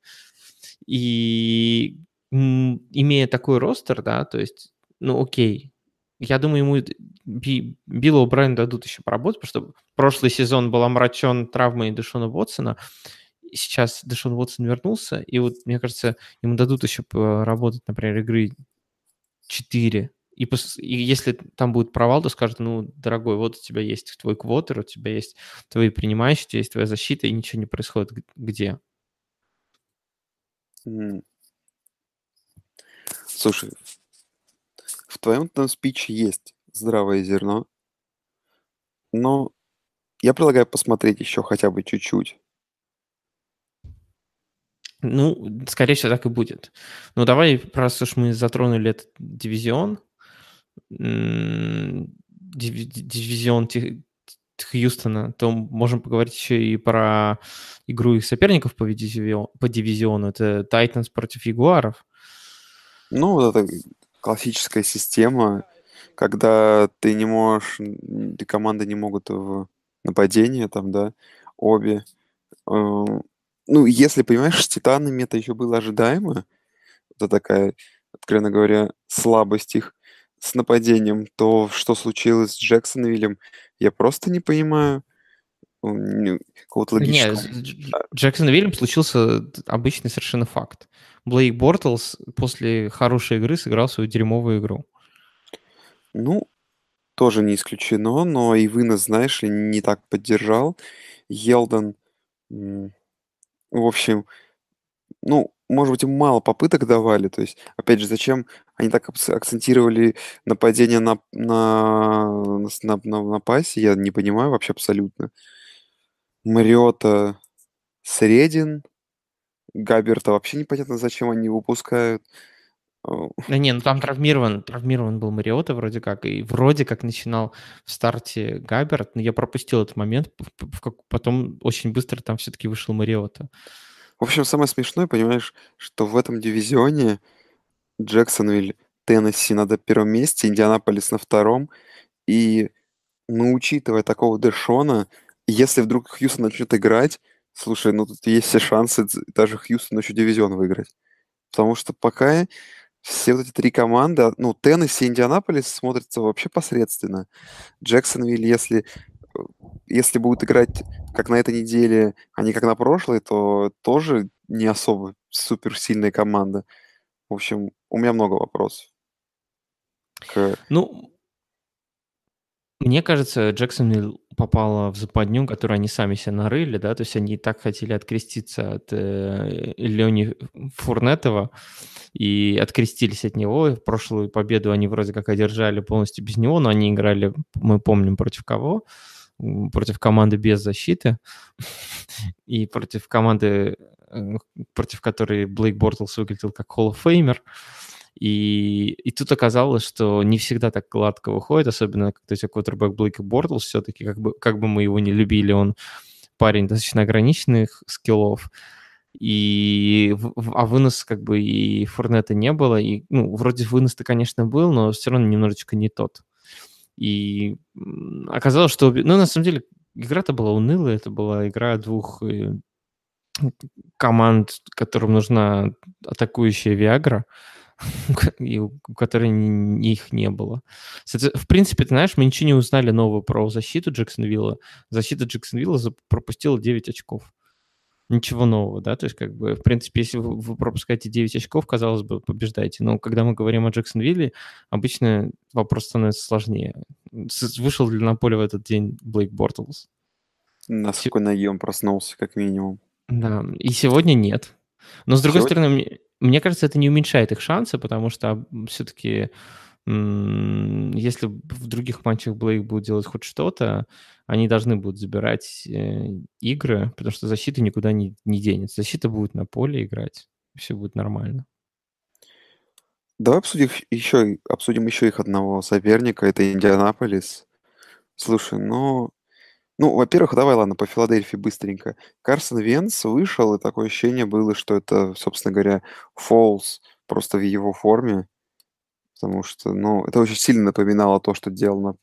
И имея такой ростер, да, то есть ну окей. Я думаю, ему Би, Биллу О'Брайену дадут еще поработать, потому что прошлый сезон был омрачен травмой Дэшона Уотсона. Сейчас Дэшон Уотсон вернулся, и вот, мне кажется, ему дадут еще поработать, например, игры 4. И, и если там будет провал, то скажут, ну, дорогой, вот у тебя есть твой квотер, у тебя есть твои принимающие, у тебя есть твоя защита, и ничего не происходит. Где? Слушай, в твоем там спиче есть здравое зерно, но я предлагаю посмотреть еще хотя бы чуть-чуть. Ну, скорее всего, так и будет. Ну, давай, раз уж мы затронули этот дивизион, дивизион Хьюстона, то можем поговорить еще и про игру их соперников по дивизиону. Это Тайтанс против Ягуаров. Ну, вот эта классическая система, когда ты не можешь, команды не могут в нападение, там, да, обе. Э, Ну, если, понимаешь, с Титанами это еще было ожидаемо, это такая, откровенно говоря, слабость их с нападением, то что случилось с Джексонвиллем, я просто не понимаю ну, какого-то логического. Дж- Джексон Вильямс случился обычный совершенно факт. Блейк Бортлс после хорошей игры сыграл свою дерьмовую игру. Ну, тоже не исключено, но и вынос, знаешь ли, не так поддержал. Елден, м, в общем, ну, может быть, им мало попыток давали. То есть, опять же, зачем они так акц- акцентировали нападение на, на, на, на, на- на пасе, я не понимаю вообще абсолютно. Мариота средин, Габерта вообще непонятно, зачем они выпускают. Да не, ну там травмирован, травмирован был Мариота вроде как, и вроде как начинал в старте Габерт, но я пропустил этот момент, потом очень быстро там все-таки вышел Мариота. В общем, самое смешное, понимаешь, что в этом дивизионе Джексонвиль, Теннесси на первом месте, Индианаполис на втором. И, ну, учитывая такого Дэшона, если вдруг Хьюстон начнет играть, слушай, ну тут есть все шансы даже Хьюстону еще дивизион выиграть. Потому что пока все вот эти три команды, а, ну, Теннесси и Индианаполис смотрятся вообще посредственно. Джексонвиль, если, э, если будут играть как на этой неделе, а не как на прошлой, то тоже не особо суперсильная команда. В общем, у меня много вопросов к Ну, мне кажется, Джексонвилл попала в западню, которую они сами себе нарыли, да, то есть они и так хотели откреститься от э, Леони Фурнетова и открестились от него. Прошлую победу они вроде как одержали полностью без него, но они играли, мы помним, против кого? Против команды без защиты и против команды, э, против которой Блейк Бортлс выглядел как Hall of Famer. И, и тут оказалось, что не всегда так гладко выходит, особенно когда у тебя квотербек Блейк Бортлс все-таки, как бы, как бы мы его не любили, он парень достаточно ограниченных скиллов. И, а вынос как бы и Фурнета не было. И, ну, вроде вынос-то, конечно, был, но все равно немножечко не тот. И оказалось, что... Ну, на самом деле, игра-то была унылая. Это была игра двух э, команд, которым нужна атакующая Виагра, и у которой их не было. В принципе, ты знаешь, мы ничего не узнали нового про защиту Джексонвилла. Защита Джексонвилла пропустила 9 очков. Ничего нового, да? То есть, как бы, в принципе, если вы, пропускаете 9 очков, казалось бы, побеждаете. Но когда мы говорим о Джексонвилле, обычно вопрос становится сложнее. Вышел ли на поле в этот день Блейк Бортлс? на Се- какой ноге он проснулся, как минимум. Да, и сегодня нет. Но, с другой Сегодня? стороны, мне, кажется, это не уменьшает их шансы, потому что все-таки, если в других матчах Блейк будет делать хоть что-то, они должны будут забирать э, игры, потому что защита никуда не, не денется. Защита будет на поле играть, все будет нормально. Давай обсудим еще, обсудим еще их одного соперника, это Индианаполис. Слушай, ну, ну, во-первых, давай, ладно, по Филадельфии быстренько. Карсон Венс вышел, и такое ощущение было, что это, собственно говоря, Фолс просто в его форме, потому что, ну, это очень сильно напоминало то, что делал на,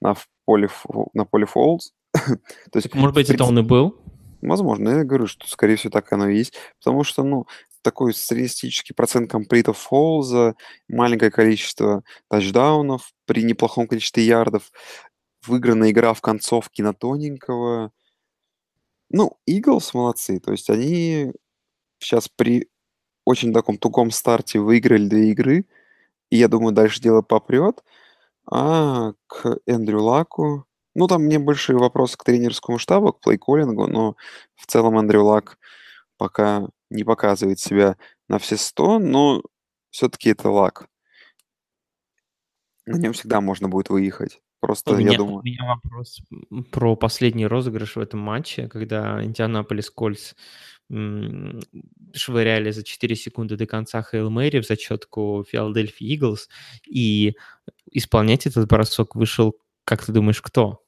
на, поле, на поле Фолс. То есть, может быть, в это он и был? Возможно, я говорю, что, скорее всего, так оно и есть. Потому что, ну, такой среднестатистический процент комплитов Фолза, маленькое количество тачдаунов при неплохом количестве ярдов, выигранная игра в концовке на тоненького. Ну, Иглс молодцы. То есть они сейчас при очень таком тугом старте выиграли две игры. И я думаю, дальше дело попрет. А к Эндрю Лаку... Ну, там мне больше вопросы к тренерскому штабу, к плейколлингу, но в целом Эндрю Лак пока не показывает себя на все сто, но все-таки это Лак. На нем всегда можно будет выехать. Просто, У я меня, у думаю... меня вопрос про последний розыгрыш в этом матче, когда Индианаполис Кольц швыряли за 4 секунды до конца Хейл Мэри в зачетку Филадельфии Иглс, и исполнять этот бросок вышел, как ты думаешь, кто?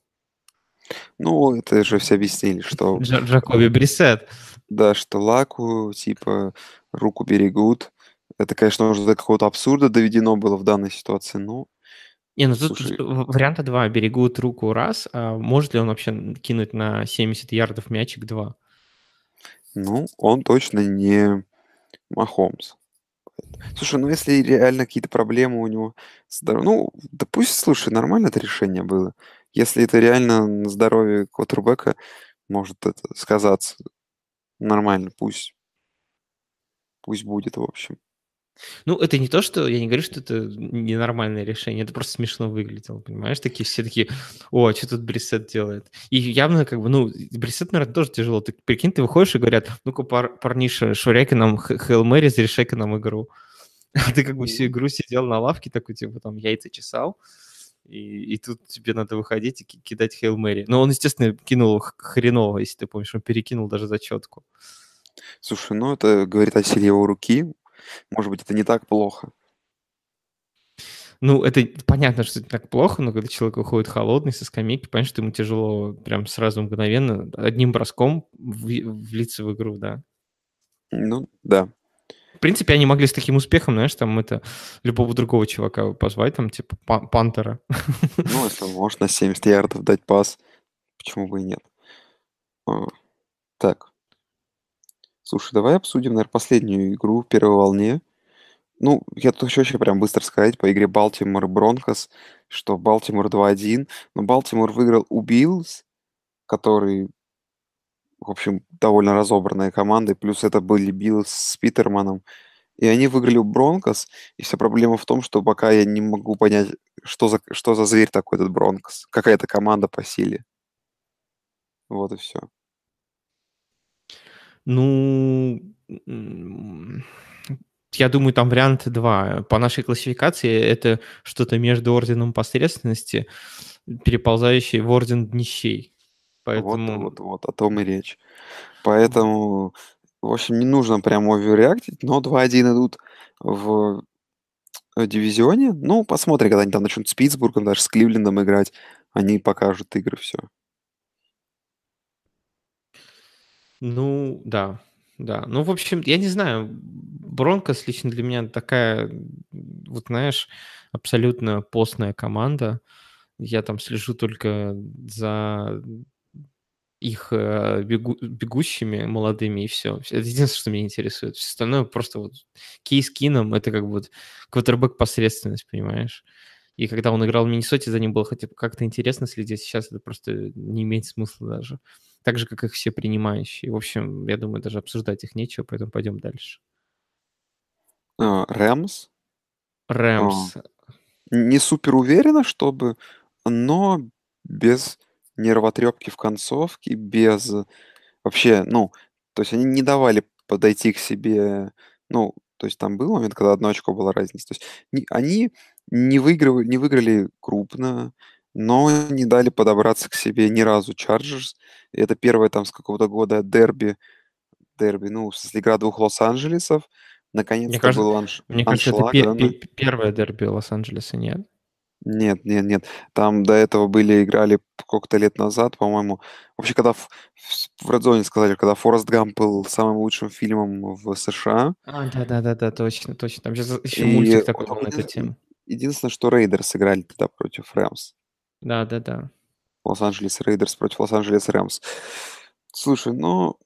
Ну, это же все объяснили, что... Джа- Джакоби Брисет. Да, что Лаку, типа, руку берегут. Это, конечно, уже до какого-то абсурда доведено было в данной ситуации, но Не, ну тут Слушай. варианта два. Берегут руку раз, а может ли он вообще кинуть на 70 ярдов мячик два? Ну, он точно не Махомс. Слушай, ну если реально какие-то проблемы у него с здоровьем, ну, да пусть, слушай, нормально это решение было. Если это реально на здоровье квотербека может это сказаться, нормально, пусть, пусть будет, в общем. Ну, это не то, что... Я не говорю, что это ненормальное решение, это просто смешно выглядело, понимаешь? Такие все такие, о, что тут Брисет делает? И явно как бы, ну, Брисет, наверное, тоже тяжело. Ты прикинь, ты выходишь и говорят, ну-ка, пар, парниша, шуряй нам Хейл Мэри, зарешай нам игру. А ты как бы всю игру сидел на лавке, такой, типа, там, яйца чесал, и, и тут тебе надо выходить и кидать Хейл Мэри. Но он, естественно, кинул хреново, если ты помнишь, он перекинул даже зачетку. Слушай, ну это говорит о силе его руки, может быть, это не так плохо. Ну, это понятно, что это так плохо, но когда человек выходит холодный со скамейки, понятно, что ему тяжело прям сразу мгновенно одним броском влиться в игру, да. Ну, да. В принципе, они могли с таким успехом, знаешь, там это любого другого чувака позвать, там, типа, пантера. Ну, если можно на 70 ярдов дать пас, почему бы и нет. А, так. Слушай, давай обсудим, наверное, последнюю игру в первой волне. Ну, я тут хочу очень прям быстро сказать по игре Балтимор и Бронкос, что Балтимор 2-1, но Балтимор выиграл у Биллс, который, в общем, довольно разобранная команда, и плюс это были Биллс с Питерманом, и они выиграли у Бронкос, и вся проблема в том, что пока я не могу понять, что за, что за зверь такой этот Бронкос, какая это команда по силе. Вот и все. Ну, я думаю, там варианты два. По нашей классификации это что-то между орденом посредственности, переползающий в орден днищей. Поэтому... Вот, вот, вот, о том и речь. Поэтому, в общем, не нужно прям оверреактить, но 2-1 идут в дивизионе. Ну, посмотрим, когда они там начнут с Питтсбургом, даже с Кливлендом играть. Они покажут игры, все. Ну, да, да. Ну, в общем, я не знаю, Бронкос лично для меня такая, вот знаешь, абсолютно постная команда. Я там слежу только за их э, бегу, бегущими молодыми, и все. Это единственное, что меня интересует. Все остальное просто вот кейс кином, это как бы вот квотербек посредственность, понимаешь? И когда он играл в Миннесоте, за ним было хотя бы как-то интересно следить. Сейчас это просто не имеет смысла даже так же, как их все принимающие. В общем, я думаю, даже обсуждать их нечего, поэтому пойдем дальше. А, Рэмс? Рэмс. А, не супер уверенно, чтобы, но без нервотрепки в концовке, без вообще, ну, то есть они не давали подойти к себе, ну, то есть там был момент, когда одно очко была разница. То есть они не выигрывали, не выиграли крупно, но не дали подобраться к себе ни разу Чарджерс. Это первое там с какого-то года дерби, дерби, ну, в смысле, игра двух Лос-Анджелесов. Наконец-то кажется, был анш... Мне кажется, аншлаг. это да, пе- первое дерби Лос-Анджелеса, нет? Нет, нет, нет. Там до этого были, играли сколько-то лет назад, по-моему. Вообще, когда в, в Red сказали, когда Форест Гамп был самым лучшим фильмом в США. А, да-да-да, точно, точно. Там сейчас еще мультик такой был на эту тему. Единственное, что Рейдеры сыграли тогда против Рэмс. Да-да-да. Лос-Анджелес Рейдерс против Лос-Анджелес Рэмс. Слушай, ну,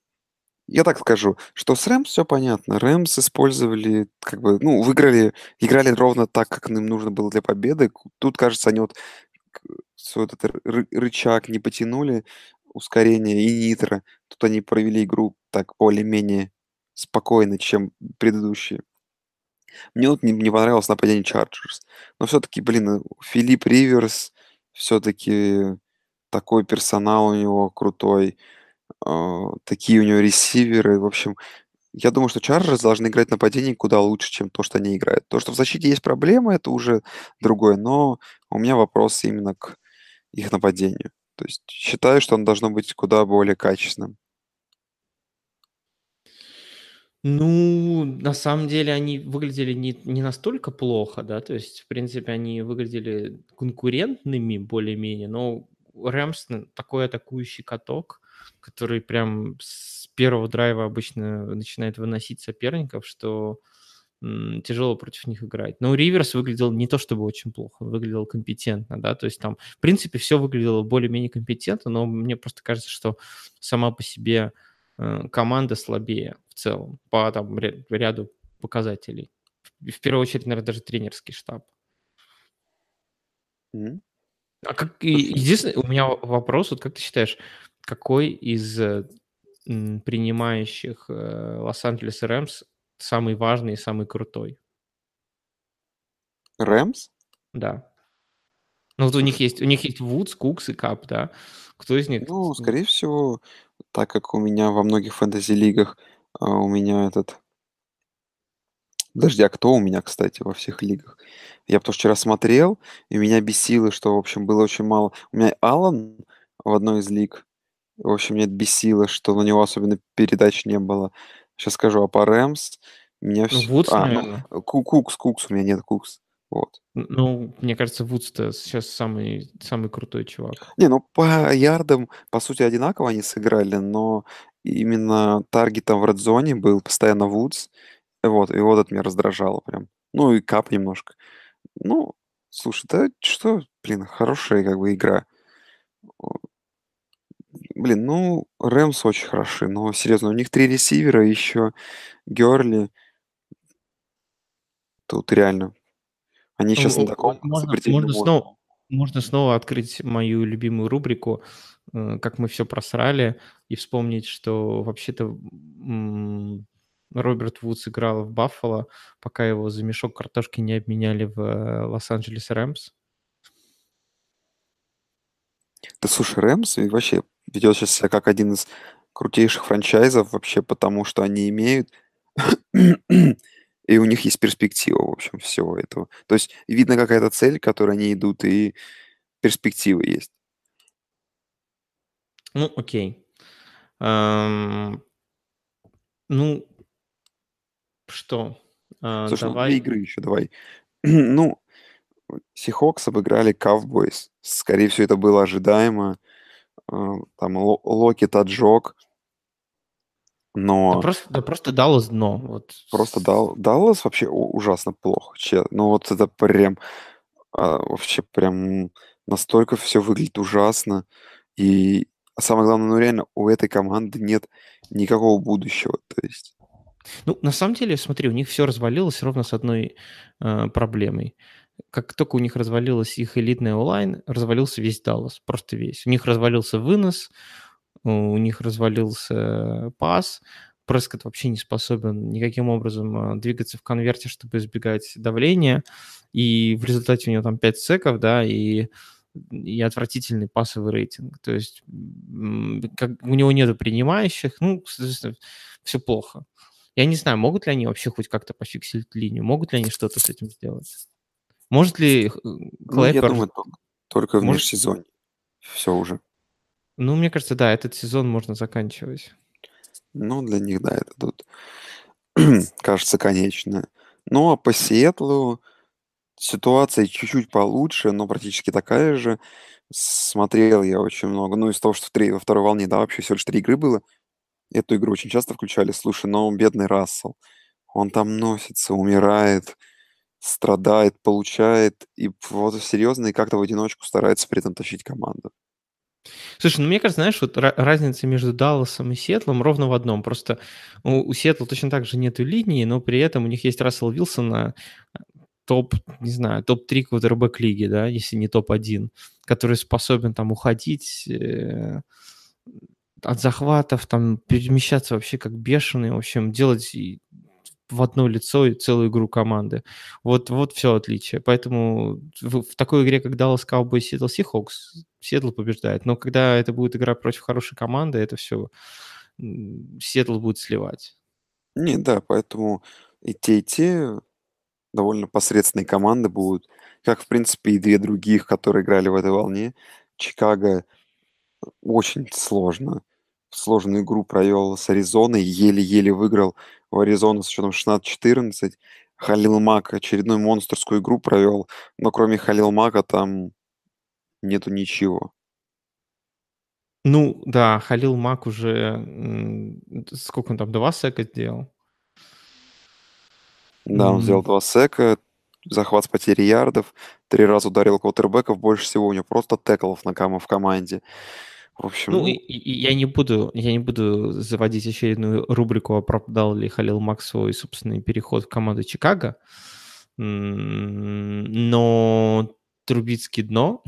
я так скажу, что с Рэмс все понятно. Рэмс использовали, как бы, ну, выиграли, играли ровно так, как им нужно было для победы. Тут, кажется, они вот свой этот ры- рычаг не потянули, ускорение и нитро. Тут они провели игру так более-менее спокойно, чем предыдущие. Мне вот не, не понравилось нападение Чарджерс. Но все-таки, блин, Филипп Риверс, все-таки такой персонал у него крутой, э, такие у него ресиверы. В общем, я думаю, что Чарджерс должны играть нападение куда лучше, чем то, что они играют. То, что в защите есть проблемы, это уже другое. Но у меня вопрос именно к их нападению. То есть считаю, что он должно быть куда более качественным. Ну, на самом деле они выглядели не, не настолько плохо, да, то есть, в принципе, они выглядели конкурентными более-менее, но Рэмс такой атакующий каток, который прям с первого драйва обычно начинает выносить соперников, что тяжело против них играть. Но Риверс выглядел не то чтобы очень плохо, выглядел компетентно, да, то есть там, в принципе, все выглядело более-менее компетентно, но мне просто кажется, что сама по себе э, команда слабее в целом по там ряду показателей. В первую очередь, наверное, даже тренерский штаб. М. А как единственный у меня вопрос, вот как ты считаешь, какой из, э, принимающих, э, Лос-Анджелес Рэмс самый важный и самый крутой? Рэмс? Да. Ну, вот у них есть у них есть Вудс, Кукс и Кап, да? Кто из них Ну, скорее всего, так как у меня во многих фэнтези-лигах, а, у меня этот Подожди, а кто у меня, кстати, во всех лигах? Я потому вчера смотрел, и меня бесило, что, в общем, было очень мало. У меня Алан в одной из лиг. В общем, меня бесило, что на него особенно передач не было. Сейчас скажу, а по Рэмс меня Ну. Вудс, А, ну, наверно. Ку- Кукс, Кукс, у меня нет Кукс. Вот. ну, мне кажется, Вудс-то сейчас самый самый крутой чувак. Не, ну по ярдам, по сути, одинаково они сыграли, но именно таргетом в редзоне был постоянно Вудс. Вот, и вот это меня раздражало прям. Ну и Кап немножко. Ну, слушай, да что, блин, хорошая как бы игра. Блин, ну, Рэмс очень хороши, но серьезно, у них три ресивера, еще Герли. Тут реально. Они сейчас на таком можно, можно, снова, можно снова открыть мою любимую рубрику, э, как мы все просрали, и вспомнить, что вообще-то Роберт Вудс играл в Баффало, пока его за мешок картошки не обменяли в э, Лос-Анджелес Рэмс. Да слушай, Рэмс вообще ведет сейчас себя как один из крутейших франчайзов вообще, потому что они имеют и у них есть перспектива, в общем, всего этого. То есть видно какая-то цель, к которой они идут, и перспективы есть. Ну, окей. Эм, ну, что? А, Слушай, ну две давай. игры еще давай. Ну, Сихокс обыграли Cowboys. Скорее всего, это было ожидаемо. А, там Локет отжег. Да Но просто, да просто Даллас дно. Вот. просто Дал- Даллас вообще ужасно плохо. че- Ну вот это прям а, вообще прям настолько все выглядит ужасно. И самое главное, ну реально у этой команды нет никакого будущего. То есть Ну, на самом деле, смотри, у них все развалилось ровно с одной э, проблемой. Как только у них развалилась их элитная онлайн, развалился весь Даллас, просто весь. У них развалился вынос, у них развалился пас, Прескотт вообще не способен никаким образом а, двигаться в конверте, чтобы избегать давления, и в результате у него там 5 секов, да, и и отвратительный пасовый рейтинг. То есть как, у него нет принимающих, ну, все плохо. Я не знаю, могут ли они вообще хоть как-то пофиксить линию, могут ли они что-то с этим сделать? Может ли ну, я думаю, только в Может- межсезонье. Все уже. Ну, мне кажется, да, этот сезон можно заканчивать. Ну, для них, да, это тут кажется конечно. Ну, а по Сиэтлу ситуация чуть-чуть получше, но практически такая же. Смотрел я очень много. Ну, из того, что в три- во второй волне, да, вообще всего лишь три игры было. Эту игру очень часто включали. Слушай, но бедный Рассел, он там носится, умирает, страдает, получает, и вот серьезно, и как-то в одиночку старается при этом тащить команду. Слушай, ну мне кажется, знаешь, вот разница между Далласом и Сиэтлом ровно в одном. Просто у, у Сиэтла точно так же нету линии, но при этом у них есть Рассел Вилсон на топ, не знаю, топ-3 квотербек лиги, да, если не топ-1, который способен там уходить э, от захватов, там перемещаться вообще как бешеный, в общем, делать в одно лицо и целую игру команды. Вот, вот все отличие. Поэтому в, в такой игре, как Dallas Cowboys Seattle Seahawks, Сиэтл побеждает. Но когда это будет игра против хорошей команды, это все Сиэтл будет сливать. Не, да, поэтому и те, и те довольно посредственные команды будут, как, в принципе, и две других, которые играли в этой волне. Чикаго очень сложно. Сложную игру провел с Аризоной, еле-еле выиграл у Аризоны с счетом 16-14. Халил Мак очередную монстрскую игру провел, но кроме Халил Мака там нету ничего. Ну, да, Халил Мак уже... Сколько он там, два сека сделал? Да, он сделал два сека, захват с потери ярдов, три раза ударил квотербеков, больше всего у него просто теклов на кам в команде. В общем, Ну, ну, и, и я не буду, я не буду заводить очередную рубрику, оправдал ли Халил Мак свой собственный переход в команду Чикаго, но Трубицкий дно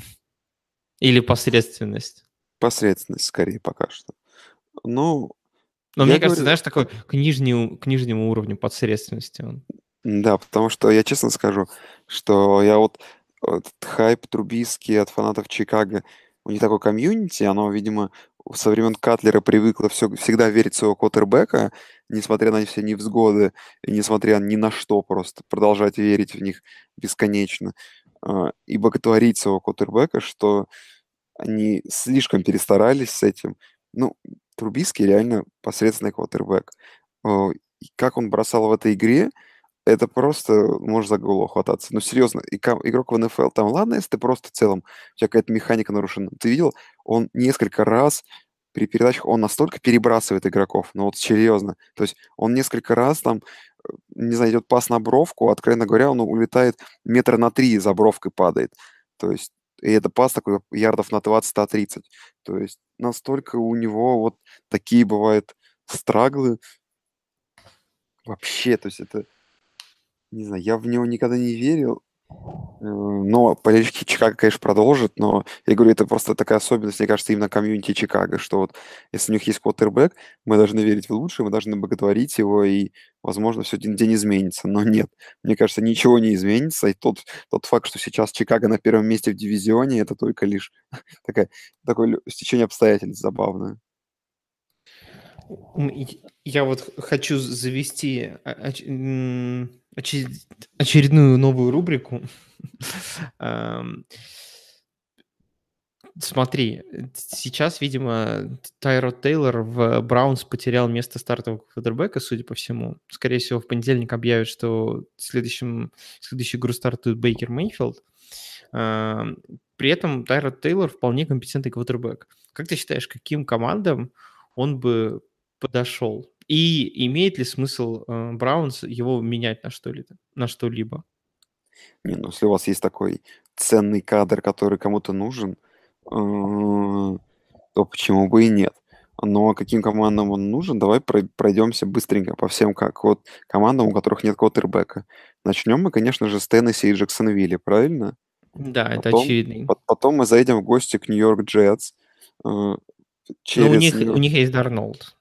или посредственность. посредственность скорее пока что. Ну, Но Я мне кажется, говорю- знаешь, такой к нижнему, к нижнему уровню посредственности он. Да, потому что я честно скажу, что я вот вот этот хайп Трубиски от фанатов Чикаго, у них такое комьюнити, оно, видимо, со времен កា тлера привыкло все, всегда верить в своего квотербека, несмотря на все невзгоды, несмотря ни на что, просто продолжать верить в них бесконечно, а, и боготворить своего квотербека, что они слишком перестарались с этим. Ну, Трубиский реально посредственный квотербек. Как он бросал в этой игре, это просто можешь за голову хвататься. Ну, серьезно, и игрок в НФЛ, там, ладно, если ты просто в целом, у тебя какая-то механика нарушена. Ты видел, он несколько раз при передачах, он настолько перебрасывает игроков, ну вот серьезно. То есть он несколько раз там, э, не знаю, идет пас на бровку, откровенно говоря, он улетает метра на три за бровкой падает. То есть, и это пас такой ярдов на 20-30. То есть настолько у него вот такие бывают страглы. Вообще, то есть это не знаю, я в него никогда не верил. Э, Но болельщики Чикаго, конечно, продолжат, но я говорю, это просто такая особенность, мне кажется, именно комьюнити Чикаго, что вот если у них есть квотербек, мы должны верить в лучшее, мы должны боготворить его, и, возможно, все один день изменится. Но нет, мне кажется, ничего не изменится, и тот, тот факт, что сейчас Чикаго на первом месте в дивизионе, это только лишь такая, такое стечение обстоятельств забавное. Я вот хочу завести о- оч- м, оче- очередную новую рубрику. Ам, Смотри, сейчас, видимо, Тайро Тейлор в Браунс потерял место стартового квотербека, судя по всему. Скорее всего, в понедельник объявят, что в следующем, следующую игру стартует Бейкер Мейфилд. Ам, При этом Тайро Тейлор вполне компетентный квотербек. Как ты считаешь, каким командам он бы подошел? И имеет ли смысл э, Браунс его менять на что-либо? На что-либо? Не, ну если у вас есть такой ценный кадр, который кому-то нужен, э, то почему бы и нет? Но каким командам он нужен, давай прой- пройдемся быстренько по всем как вот командам, у которых нет квотербека. Начнем мы, конечно же, с Теннесси и Джексонвилля, правильно? Да, это Потом, очевидно. по- потом мы заедем в гости к Нью-Йорк Джетс. э, Но у Через них, Нью- у них есть Дарнолд.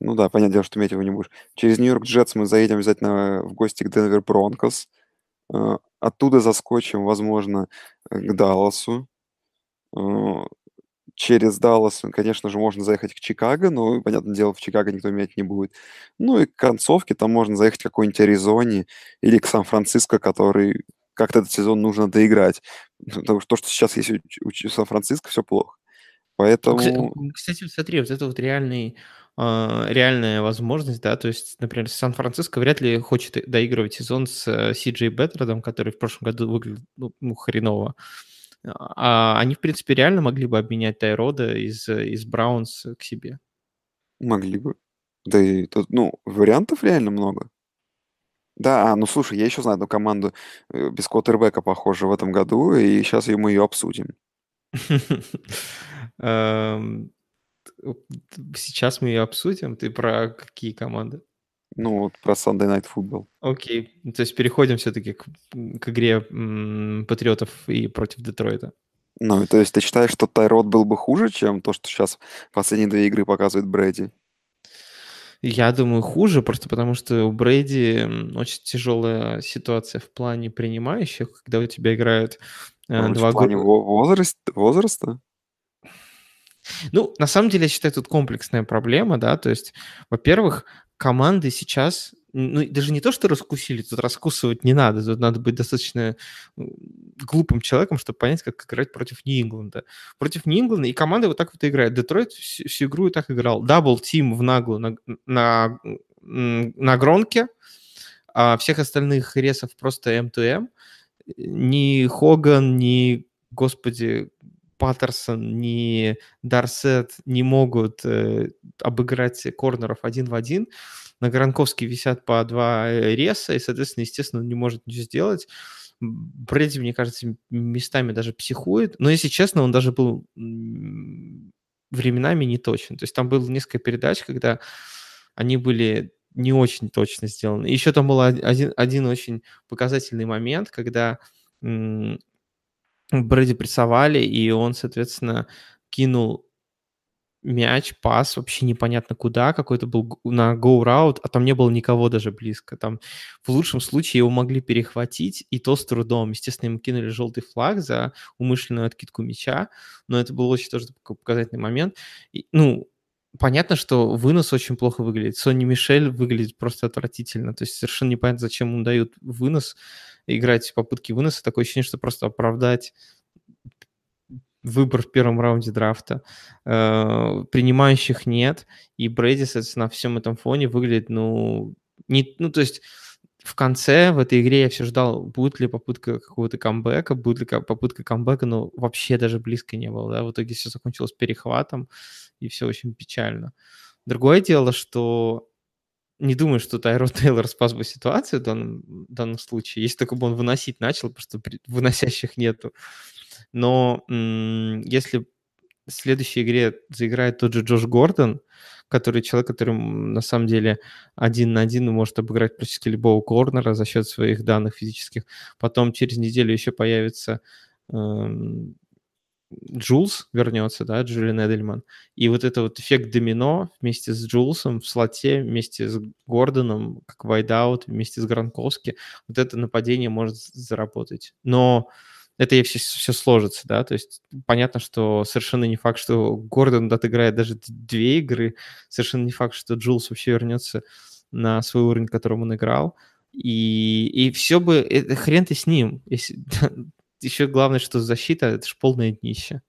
Ну да, понятное дело, что иметь его не будешь. Через Нью-Йорк Джетс мы заедем обязательно в гости к Денвер Бронкос. Э, Оттуда заскочим, возможно, э, к Далласу. Э, Через Даллас, конечно же, можно заехать к Чикаго, но, понятное дело, в Чикаго никто менять не будет. Ну и к концовке там можно заехать к какой-нибудь Аризоне или к Сан-Франциско, который как-то этот сезон нужно доиграть. Потому что то, что сейчас есть у, у Сан-Франциско, все плохо. Ну, Поэтому... Кстати, смотри, вот это вот реальный, реальная возможность, да, то есть, например, Сан-Франциско вряд ли хочет доигрывать сезон с э, Си Джей Беттердом, который в прошлом году выглядел ну, ну, хреново. А они, в принципе, реально могли бы обменять Тайрода из, из Браунс к себе. Могли бы. Да и тут, ну, вариантов реально много. Да, а, ну слушай, я еще знаю одну команду э, без квотербека, похоже, в этом году, и сейчас мы ее обсудим. Сейчас мы ее обсудим. Ты про какие команды? Ну, вот про Sunday Night Football. Окей, то есть переходим все-таки к, к игре м, Патриотов и против Детройта. Ну, то есть ты считаешь, что Тайрод был бы хуже, чем то, что сейчас последние две игры показывает Брэди? Я думаю, хуже, просто потому что у Брейди м, очень тяжелая ситуация в плане принимающих, когда у тебя играют э, быть, два в плане возраст, возраста? Ну, на самом деле, я считаю, тут комплексная проблема, да, то есть, во-первых, команды сейчас, ну, даже не то, что раскусили, тут раскусывать не надо, тут надо быть достаточно глупым человеком, чтобы понять, как играть против Нью-Ингланда. Против Нью-Ингланда, и команда вот так вот и играет. Детройт всю, всю игру и так играл. Double team в наглую на, на, на Гронке, а всех остальных ресов просто M2M. Ни Хоган, ни, господи, Паттерсон, ни Дарсет не могут э, обыграть корнеров один в один. На Гранковске висят по два э, реса, и, соответственно, естественно, он не может ничего сделать. Брэди, мне кажется, местами даже психует. Но, если честно, он даже был временами не точен. То есть там было несколько передач, когда они были не очень точно сделаны. Еще там был один, один очень показательный момент, когда Брэди прессовали, и он, соответственно, кинул мяч, пас вообще непонятно куда, какой-то был на route, а там не было никого даже близко. Там в лучшем случае его могли перехватить, и то с трудом. Естественно, ему кинули желтый флаг за умышленную откидку мяча, но это был очень тоже показательный момент. И, ну, понятно, что вынос очень плохо выглядит. Сони Мишель выглядит просто отвратительно. То есть совершенно непонятно, зачем ему дают вынос, играть попытки выноса. Такое ощущение, что просто оправдать выбор в первом раунде драфта. Э, принимающих нет, и Брэди, соответственно, на всем этом фоне выглядит, ну, не, ну, то есть в конце в этой игре я все ждал, будет ли попытка какого-то камбэка, будет ли попытка камбэка, но вообще даже близко не было, да, в итоге все закончилось перехватом, и все очень печально. Другое дело, что не думаю, что Тайро Тейлор спас бы ситуацию в данном, в данном случае, если только бы он выносить начал, просто выносящих нету. Но м- если в следующей игре заиграет тот же Джош Гордон, который человек, который на самом деле один на один может обыграть практически любого корнера за счет своих данных физических. Потом через неделю еще появится эм, Джулс вернется, да, Джулиан Эдельман. И вот это вот эффект домино вместе с Джулсом в слоте, вместе с Гордоном, как вайдаут, вместе с Гранковски, вот это нападение может заработать. Но это и все, все сложится, да, то есть понятно, что совершенно не факт, что Гордон отыграет даже две игры, совершенно не факт, что Джулс вообще вернется на свой уровень, которым он играл, и, и все бы, это, хрен ты с ним, если, еще главное, что защита, это же полное днище.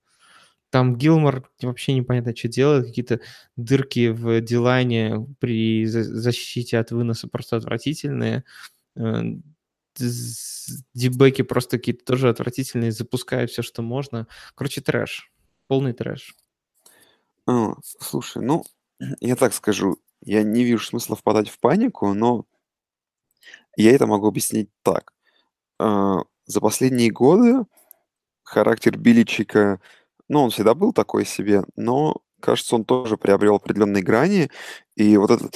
Там Гилмор вообще непонятно, что делает, какие-то дырки в дилайне при защите от выноса просто отвратительные. Э, дебеки просто какие-то тоже отвратительные, запускают все, что можно. Короче, трэш. Полный трэш. А, слушай, ну, я так скажу, я не вижу смысла впадать в панику, но я это могу объяснить так. За последние годы характер Биличика, ну, он всегда был такой себе, но, кажется, он тоже приобрел определенные грани. И вот это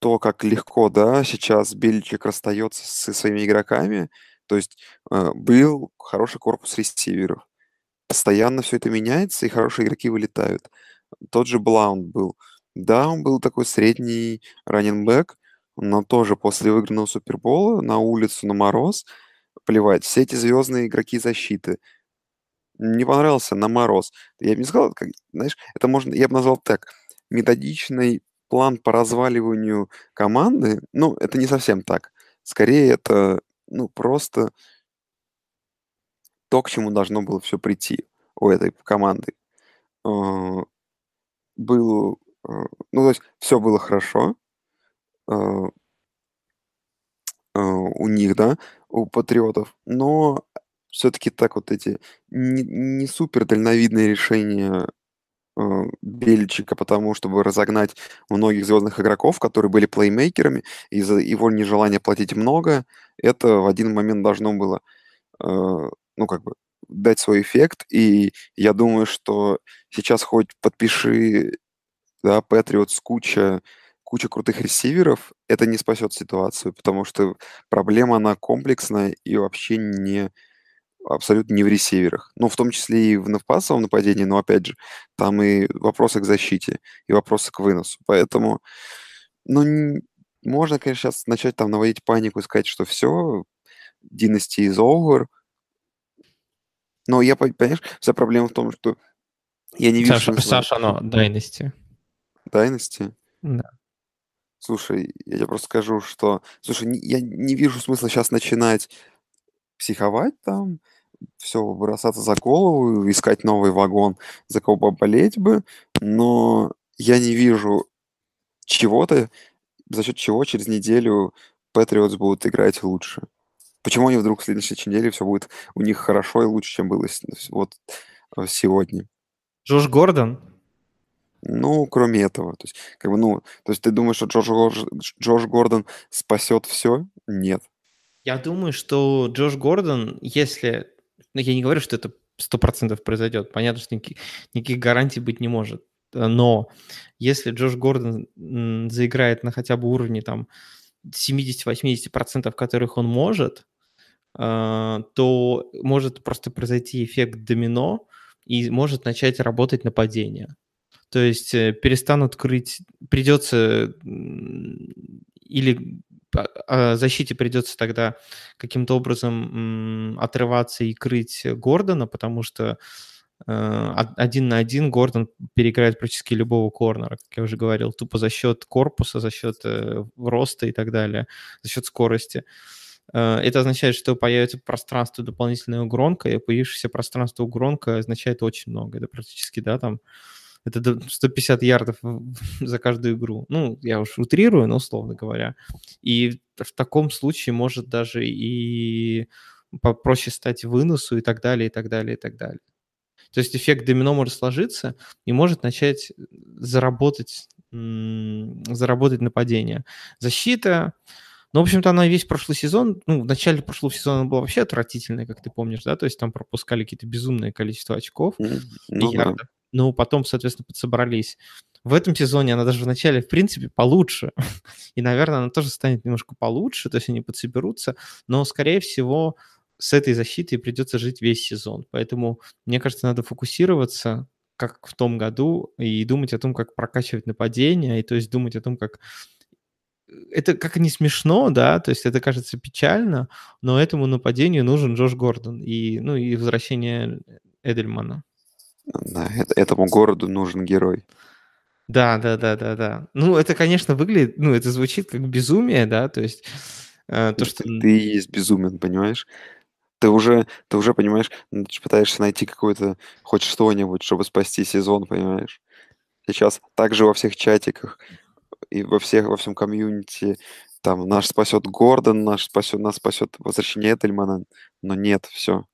то, как легко, да, сейчас Беличик расстается со своими игроками, то есть э, был хороший корпус ресиверов. Постоянно все это меняется, и хорошие игроки вылетают. Тот же Блаунд был. Да, он был такой средний раненбэк, но тоже после выигранного Супербола на улицу, на мороз, плевать. Все эти звездные игроки защиты. Не понравился на мороз. Я бы не сказал, как, знаешь, это можно, я бы назвал так, методичный план по разваливанию команды, ну, это не совсем так. Скорее, это, ну, просто то, к чему должно было все прийти у этой команды. А, был, а, ну, то есть все было хорошо а, у них, да, у патриотов, но все-таки так вот эти не, не супер дальновидные решения э, Бельчика, потому чтобы разогнать многих звездных игроков, которые были плеймейкерами, из-за его нежелания платить много, это в один момент должно было, э, ну, как бы, дать свой эффект, и я думаю, что сейчас хоть подпиши, да, Patriots куча куча крутых ресиверов, это не спасет ситуацию, потому что проблема, она комплексная и вообще не абсолютно не в ресиверах. Ну, в том числе и в пасовом нападении, но, опять же, там и вопросы к защите, и вопросы к выносу. Поэтому, ну, можно, конечно, сейчас начать там наводить панику и сказать, что все, Dynasty is over. Но я, понимаешь, вся проблема в том, что я не вижу... Саша, Саша оно Dynasty. Dynasty? Да. Слушай, я тебе просто скажу, что... Слушай, я не вижу смысла сейчас начинать психовать там, все бросаться за голову, искать новый вагон, за кого поболеть бы, но я не вижу чего-то, за счет чего через неделю Патриотс будут играть лучше. Почему они вдруг в следующей неделе все будет у них хорошо и лучше, чем было вот сегодня. Джош Гордон? Ну, кроме этого. То есть, как бы, ну, то есть ты думаешь, что Джош, Гор- Джош Гордон спасет все? Нет. Я думаю, что Джош Гордон, если... Ну, я не говорю, что это сто процентов произойдет. Понятно, что никаких, никаких гарантий быть не может. Но если Джош Гордон заиграет на хотя бы уровне там 70-80%, которых он может, э, то может просто произойти эффект домино и может начать работать нападение. То есть э, перестанут крыть, придется или защите придется тогда каким-то образом отрываться и крыть Гордона, потому что э, од- один на один Гордон переиграет практически любого корнера, как я уже говорил, тупо за счет корпуса, за счет э, роста и так далее, за счет скорости. Это означает, что появится пространство дополнительная гронка, и появившееся пространство гронка означает очень много. Это практически, да, там это до- 150 ярдов за каждую игру. Ну, я уж утрирую, но условно говоря. И в таком случае может даже и попроще стать выносу и так далее, и так далее, и так далее. То есть эффект домино может сложиться и может начать заработать, заработать нападение. Защита, ну, в общем-то, она весь прошлый сезон, ну, в начале прошлого сезона она была вообще отвратительная, как ты помнишь, да, то есть там пропускали какие-то безумное количество очков М, и Ну да. Но потом, соответственно, подсобрались. В этом сезоне она даже в начале, в принципе, получше. И, наверное, она тоже станет немножко получше, то есть они подсоберутся, но, скорее всего, с этой защитой придется жить весь сезон. Поэтому, мне кажется, надо фокусироваться, как в том году, и думать о том, как прокачивать нападение, и то есть думать о том, как... Это как не смешно, да, то есть это кажется печально, но этому нападению нужен Джош Гордон и, ну, и возвращение Эдельмана. Да, это- этому городу нужен герой. Да, да, да, да, да. Ну, это, конечно, выглядит, ну, это звучит как безумие, да, то есть э, то, что... Ты, ты и есть безумен, понимаешь? Ты уже, ты уже понимаешь, пытаешься найти какое-то хоть что-нибудь, чтобы спасти сезон, понимаешь? Сейчас также во всех чатиках и во всех во всем комьюнити там наш спасет Гордон, наш спасет, нас спасет возвращение Этельмана, но нет, все.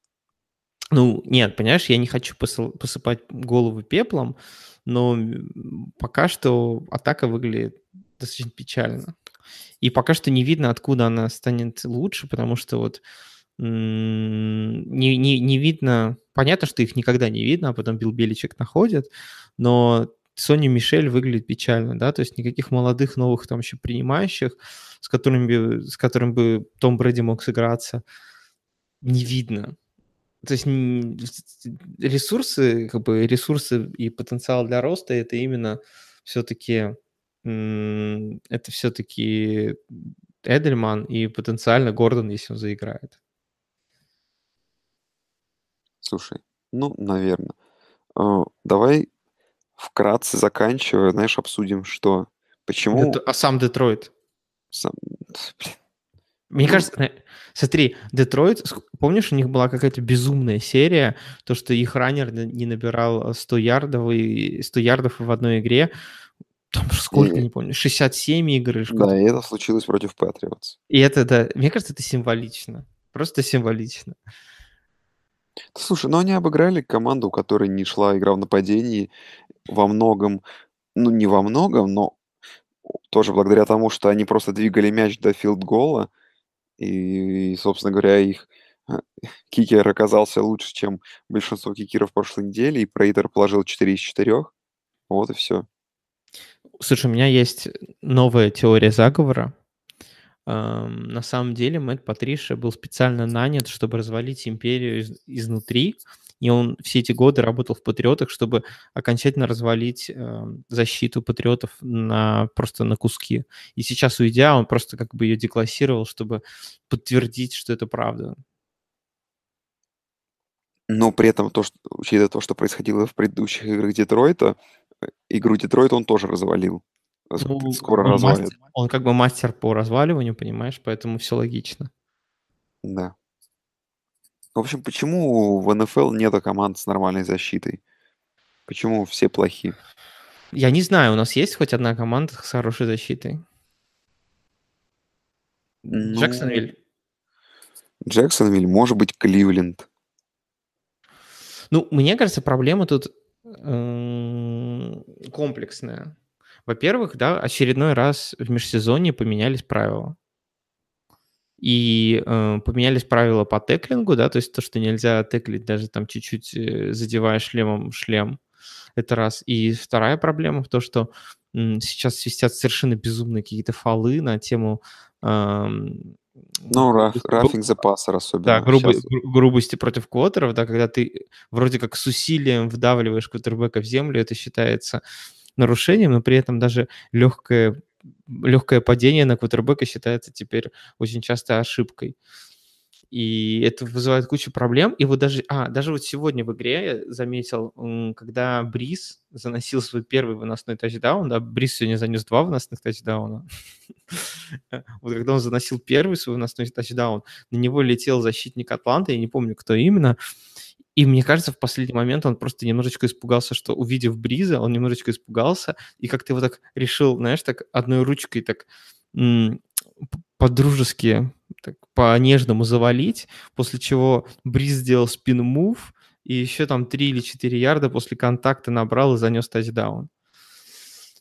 Ну, нет, понимаешь, я не хочу посыпать голову пеплом, но пока что атака выглядит достаточно печально. И пока что не видно, откуда она станет лучше, потому что вот не, не, не видно... Понятно, что их никогда не видно, а потом Билл Беличек находит, но Соня Мишель выглядит печально, да, то есть никаких молодых новых там еще принимающих, с которыми, с которым бы Том Брэди мог сыграться, не видно. То есть ресурсы, как бы ресурсы и потенциал для роста это именно все-таки это все-таки Эдельман и потенциально Гордон, если он заиграет. Слушай, ну, наверное. Давай вкратце заканчивая, знаешь, обсудим, что почему А сам Детройт? сам- блин, Мне Ну. кажется, э, смотри, Детройт, помнишь, у них была какая-то безумная серия, то, что их раннер не набирал 100 ярдов, и 100 ярдов в одной игре, там сколько, И- не помню, 67 игр да, и это случилось против Патриотс. И это, да, мне кажется, это символично. Просто символично. Слушай, ну они обыграли команду, у которой не шла игра в нападении во многом, ну не во многом, но тоже благодаря тому, что они просто двигали мяч до филд-гола, и, собственно говоря, их а, кикер оказался лучше, чем большинство кикеров прошлой недели, и Прейтер положил 4 из 4. Вот и все. Слушай, у меня есть новая теория заговора. Эм, На самом деле Мэтт Патриша был специально нанят, чтобы развалить империю из- изнутри, и он все эти годы работал в Патриотах, чтобы окончательно развалить эм, защиту Патриотов на, просто на куски. И сейчас, уйдя, он просто как бы ее деклассировал, чтобы подтвердить, что это правда. Но при этом, то, что, учитывая то, что происходило в предыдущих играх Детройта, э, игру Детройта он тоже развалил. Э, Ну, Скоро он развалит. мастер, он как бы мастер по разваливанию, понимаешь, поэтому все логично. Да. В общем, почему в НФЛ нет команд с нормальной защитой? Почему все плохи? Я не знаю, у нас есть хоть одна команда с хорошей защитой? Ну, Джексонвиль. Джексонвиль, может быть, Кливленд. Ну, мне кажется, проблема тут м, комплексная. Во-первых, да, очередной раз в межсезонье поменялись правила. И э, поменялись правила по теклингу, да, то есть то, что нельзя теклить даже там чуть-чуть э, задевая шлемом шлем. Это раз. И вторая проблема в том, что м, сейчас свистят совершенно безумные какие-то фолы на тему эм, Ну, раф, рафинг за пассер да, особенно. грубо- Сейчас грубости против квотеров, да, когда ты вроде как с усилием вдавливаешь квотербека в землю, это считается нарушением, но при этом даже легкое, легкое падение на квотербека считается теперь очень часто ошибкой. И это вызывает кучу проблем. И вот даже, а, даже вот сегодня в игре я заметил, когда Бриз заносил свой первый выносной тачдаун, да, Бриз сегодня занес два выносных тачдауна. Вот когда он заносил первый свой выносной тачдаун, на него летел защитник Атланты, я не помню, кто именно, и мне кажется, в последний момент он просто немножечко испугался, что увидев Бриза, он немножечко испугался, и как-то его так решил, знаешь, так одной ручкой так по-дружески, так, по-нежному завалить, после чего Бриз сделал спин-мув, и еще там 3 или 4 ярда после контакта набрал и занес тачдаун.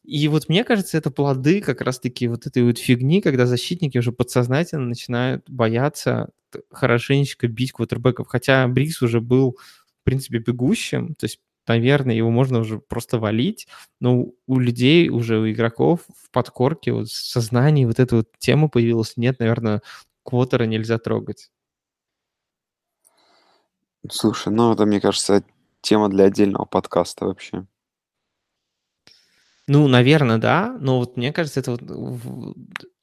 И вот мне кажется, это плоды как раз-таки вот этой вот фигни, когда защитники уже подсознательно начинают бояться хорошенечко бить квотербеков. Хотя Брикс уже был, в принципе, бегущим, то есть, наверное, его можно уже просто валить, но у людей, уже у игроков в подкорке, вот в сознании вот эта вот тема появилась. Нет, наверное, квотера нельзя трогать. Слушай, ну это, мне кажется, тема для отдельного подкаста вообще. Ну, наверное, да, но вот мне кажется, это вот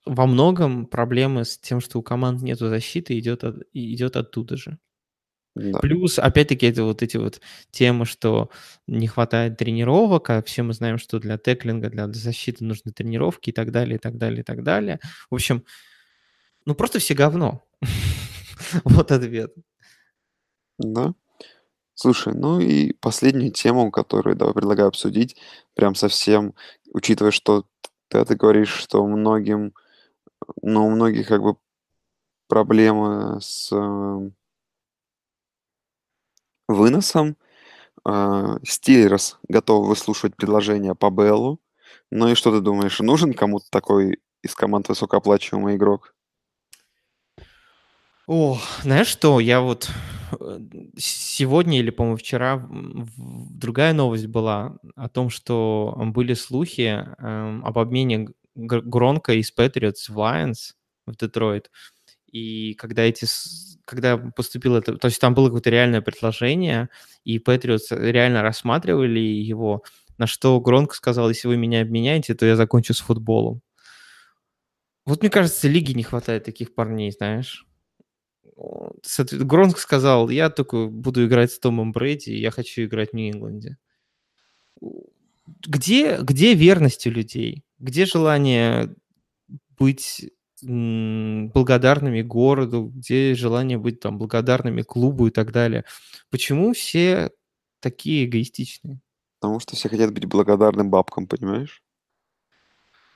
во многом проблемы с тем, что у команд нету защиты, идет, от- идет оттуда же. Да. Плюс, опять-таки, это вот эти вот темы, что не хватает тренировок, а все мы знаем, что для теклинга, для защиты нужны тренировки и так далее, и так далее, и так далее. В общем, ну просто все говно. Вот ответ. Да. Слушай, ну и последнюю тему, которую давай предлагаю обсудить, прям совсем, учитывая, что ты, ты говоришь, что многим, ну, у многих как бы проблемы с э, выносом. Э, Стиллерс готов выслушивать предложение по Беллу. Ну и что ты думаешь, нужен кому-то такой из команд высокооплачиваемый игрок? О, знаешь что, я вот сегодня или, по-моему, вчера другая новость была о том, что были слухи эм, об обмене Гронка из Patriots в Lions в Детройт. И когда эти, когда поступило это, то есть там было какое-то реальное предложение, и Patriots реально рассматривали его, на что Гронк сказал, если вы меня обменяете, то я закончу с футболом. Вот мне кажется, лиги не хватает таких парней, знаешь. Гронк сказал, я только буду играть с Томом Брэди, я хочу играть в Нью-Ингланде. Где, где верность у людей? Где желание быть благодарными городу? Где желание быть там благодарными клубу и так далее? Почему все такие эгоистичные? Потому что все хотят быть благодарным бабкам, понимаешь?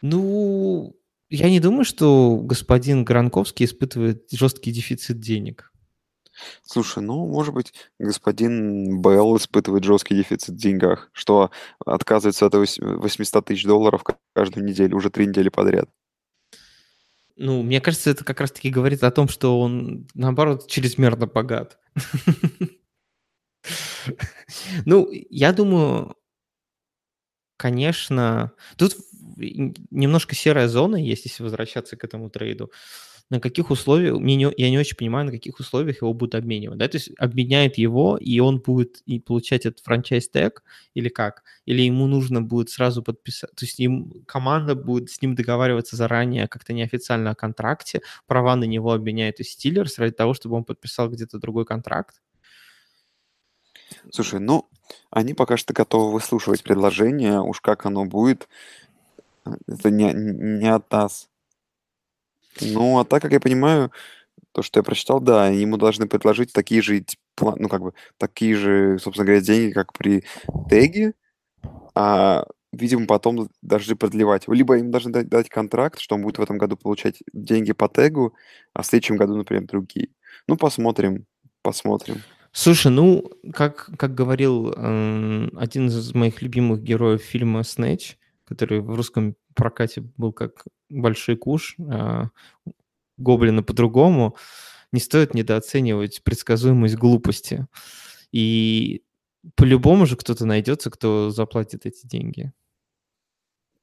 Ну, я не думаю, что господин Гранковский испытывает жесткий дефицит денег. Слушай, ну, может быть, господин Белл испытывает жесткий дефицит в деньгах, что отказывается от вось- 800 тысяч долларов ка- каждую неделю, уже три недели подряд. Ну, мне кажется, это как раз-таки говорит о том, что он, наоборот, чрезмерно богат. Ну, я думаю, конечно, тут немножко серая зона есть, если возвращаться к этому трейду. На каких условиях, мне не- я не очень понимаю, на каких условиях его будут обменивать. Да? То есть обменяют его, и он будет и получать этот франчайз тег, или как? Или ему нужно будет сразу подписать, то есть им, команда будет с ним договариваться заранее, как-то неофициально о контракте, права на него обменяют из Стиллерс ради того, чтобы он подписал где-то другой контракт. Слушай, ну, они пока что готовы выслушивать предложение, уж как оно будет, это не, не от нас. Ну, а так, как я понимаю, то, что я прочитал, да, ему должны предложить такие же, тип- пла- ну, как бы, такие же, собственно говоря, деньги, как при теге, а, видимо, потом должны продлевать. Либо им должны дать, дать контракт, что он будет в этом году получать деньги по тегу, а в следующем году, например, другие. Ну, посмотрим, посмотрим. Слушай, ну, как, как говорил э, один из моих любимых героев фильма «Снэч», который в русском прокате был как «Большой куш», а «Гоблина» по-другому, не стоит недооценивать предсказуемость глупости. И по-любому же кто-то найдется, кто заплатит эти деньги.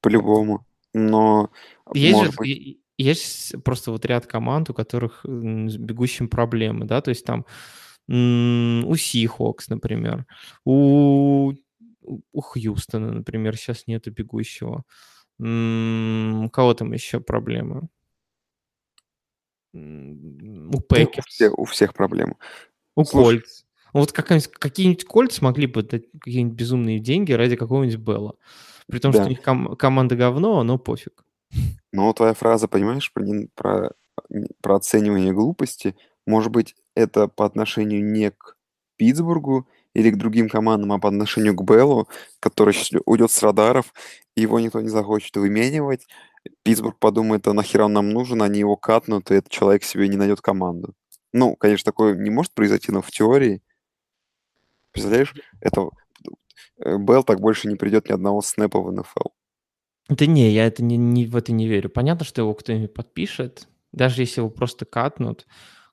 По-любому. Но, Есть же быть, есть просто вот ряд команд, у которых с бегущим проблемы, да, то есть там у Seahawks, например, у, у у Хьюстона, например, сейчас нету бегущего. У кого там еще проблемы? У да у Пекерс. всех, у всех проблемы. У Слушай, Кольц. Ну, Вот какие-нибудь Кольц могли бы дать какие-нибудь безумные деньги ради какого-нибудь Белла. При том, что у да. них ком- команда говно, но пофиг. Но твоя фраза, понимаешь, про, про, про оценивание глупости, может быть, это по отношению не к Питтсбургу или к другим командам, а по отношению к Беллу, который уйдет с радаров, и его никто не захочет выменивать. Питтсбург подумает, а нахера он нам нужен, они его катнут, и этот человек себе не найдет команду. Ну, конечно, такое не может произойти, но в теории, представляешь, это э, Белл так больше не придет ни одного снэпа в НФЛ. Да не, я это не, не- в это не верю. Понятно, что его кто-нибудь подпишет, даже если его просто катнут,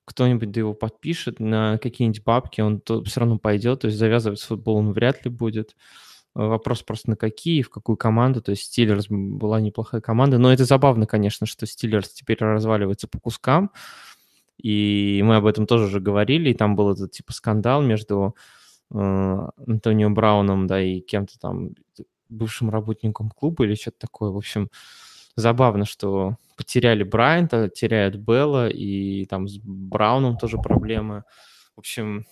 кто-нибудь да его подпишет на какие-нибудь бабки, он то все равно пойдет, то есть завязывать с футболом вряд ли будет. Э, Вопрос просто на какие, в какую команду. То есть Стиллерс была неплохая команда, но это забавно, конечно, что Стиллерс теперь разваливается по кускам, и мы об этом тоже уже говорили, и там был этот типа скандал между э, Антонио Брауном, да, и кем-то там, бывшим работником клуба или что-то такое. В общем, забавно, что потеряли Брайанта, теряют Белла, и там с Брауном тоже проблемы. В общем,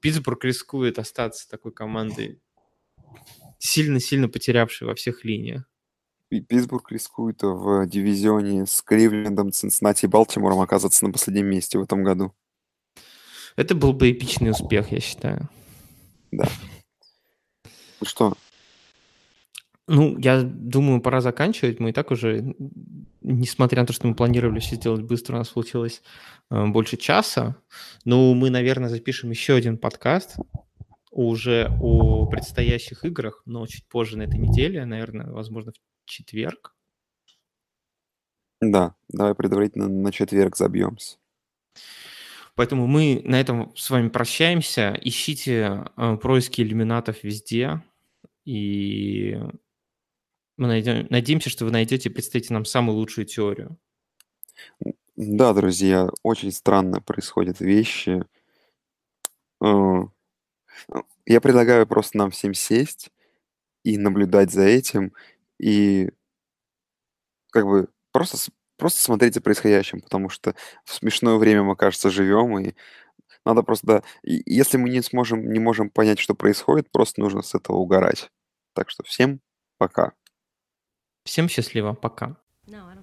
Питтсбург рискует остаться такой командой, сильно-сильно потерявшей во всех линиях. Пи- Питтсбург рискует в дивизионе с Кливлендом, Цинциннати и Балтимором оказаться на последнем месте в этом году. Это был бы эпичный успех, я считаю. Да. Ну что, Ну, я думаю, пора заканчивать. Мы и так уже, несмотря на то, что мы планировали все сделать быстро, у нас получилось э, больше часа. Ну, мы, наверное, запишем еще один подкаст уже о предстоящих играх, но чуть позже на этой неделе, наверное, возможно, в четверг. да, давай предварительно на четверг забьемся. Поэтому мы на этом с вами прощаемся. Ищите э, происки иллюминатов везде. И мы найдем, надеемся, что вы найдете и представите нам самую лучшую теорию. Да, друзья, очень странно происходят вещи. Э, Я предлагаю просто нам всем сесть и наблюдать за этим, и как бы просто, просто смотреть за происходящим, потому что в смешное время мы, кажется, живем, и надо просто, да, если мы не сможем, не можем понять, что происходит, просто нужно с этого угорать. Так что всем пока. Всем счастливо, пока. No,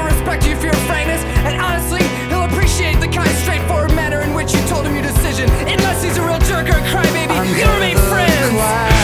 respect you for your frankness and honestly, he'll appreciate the kind, straightforward manner in which you told him your decision. Unless he's a real jerk or a crybaby, you'll remain friends.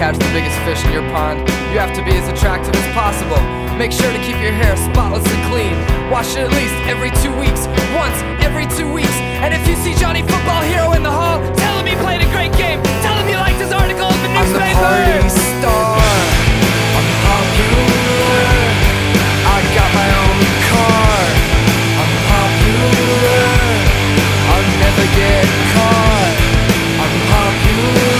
Catch the biggest fish in your pond. You have to be as attractive as possible. Make sure to keep your hair spotless and clean. Wash it at least every two weeks. Once every two weeks. And if you see Johnny Football Hero in the hall, tell him he played a great game. Tell him you liked his article in the newspaper. I'm the party star. I'm popular. I got my own car. I'm popular. I'll never get caught. I'm popular.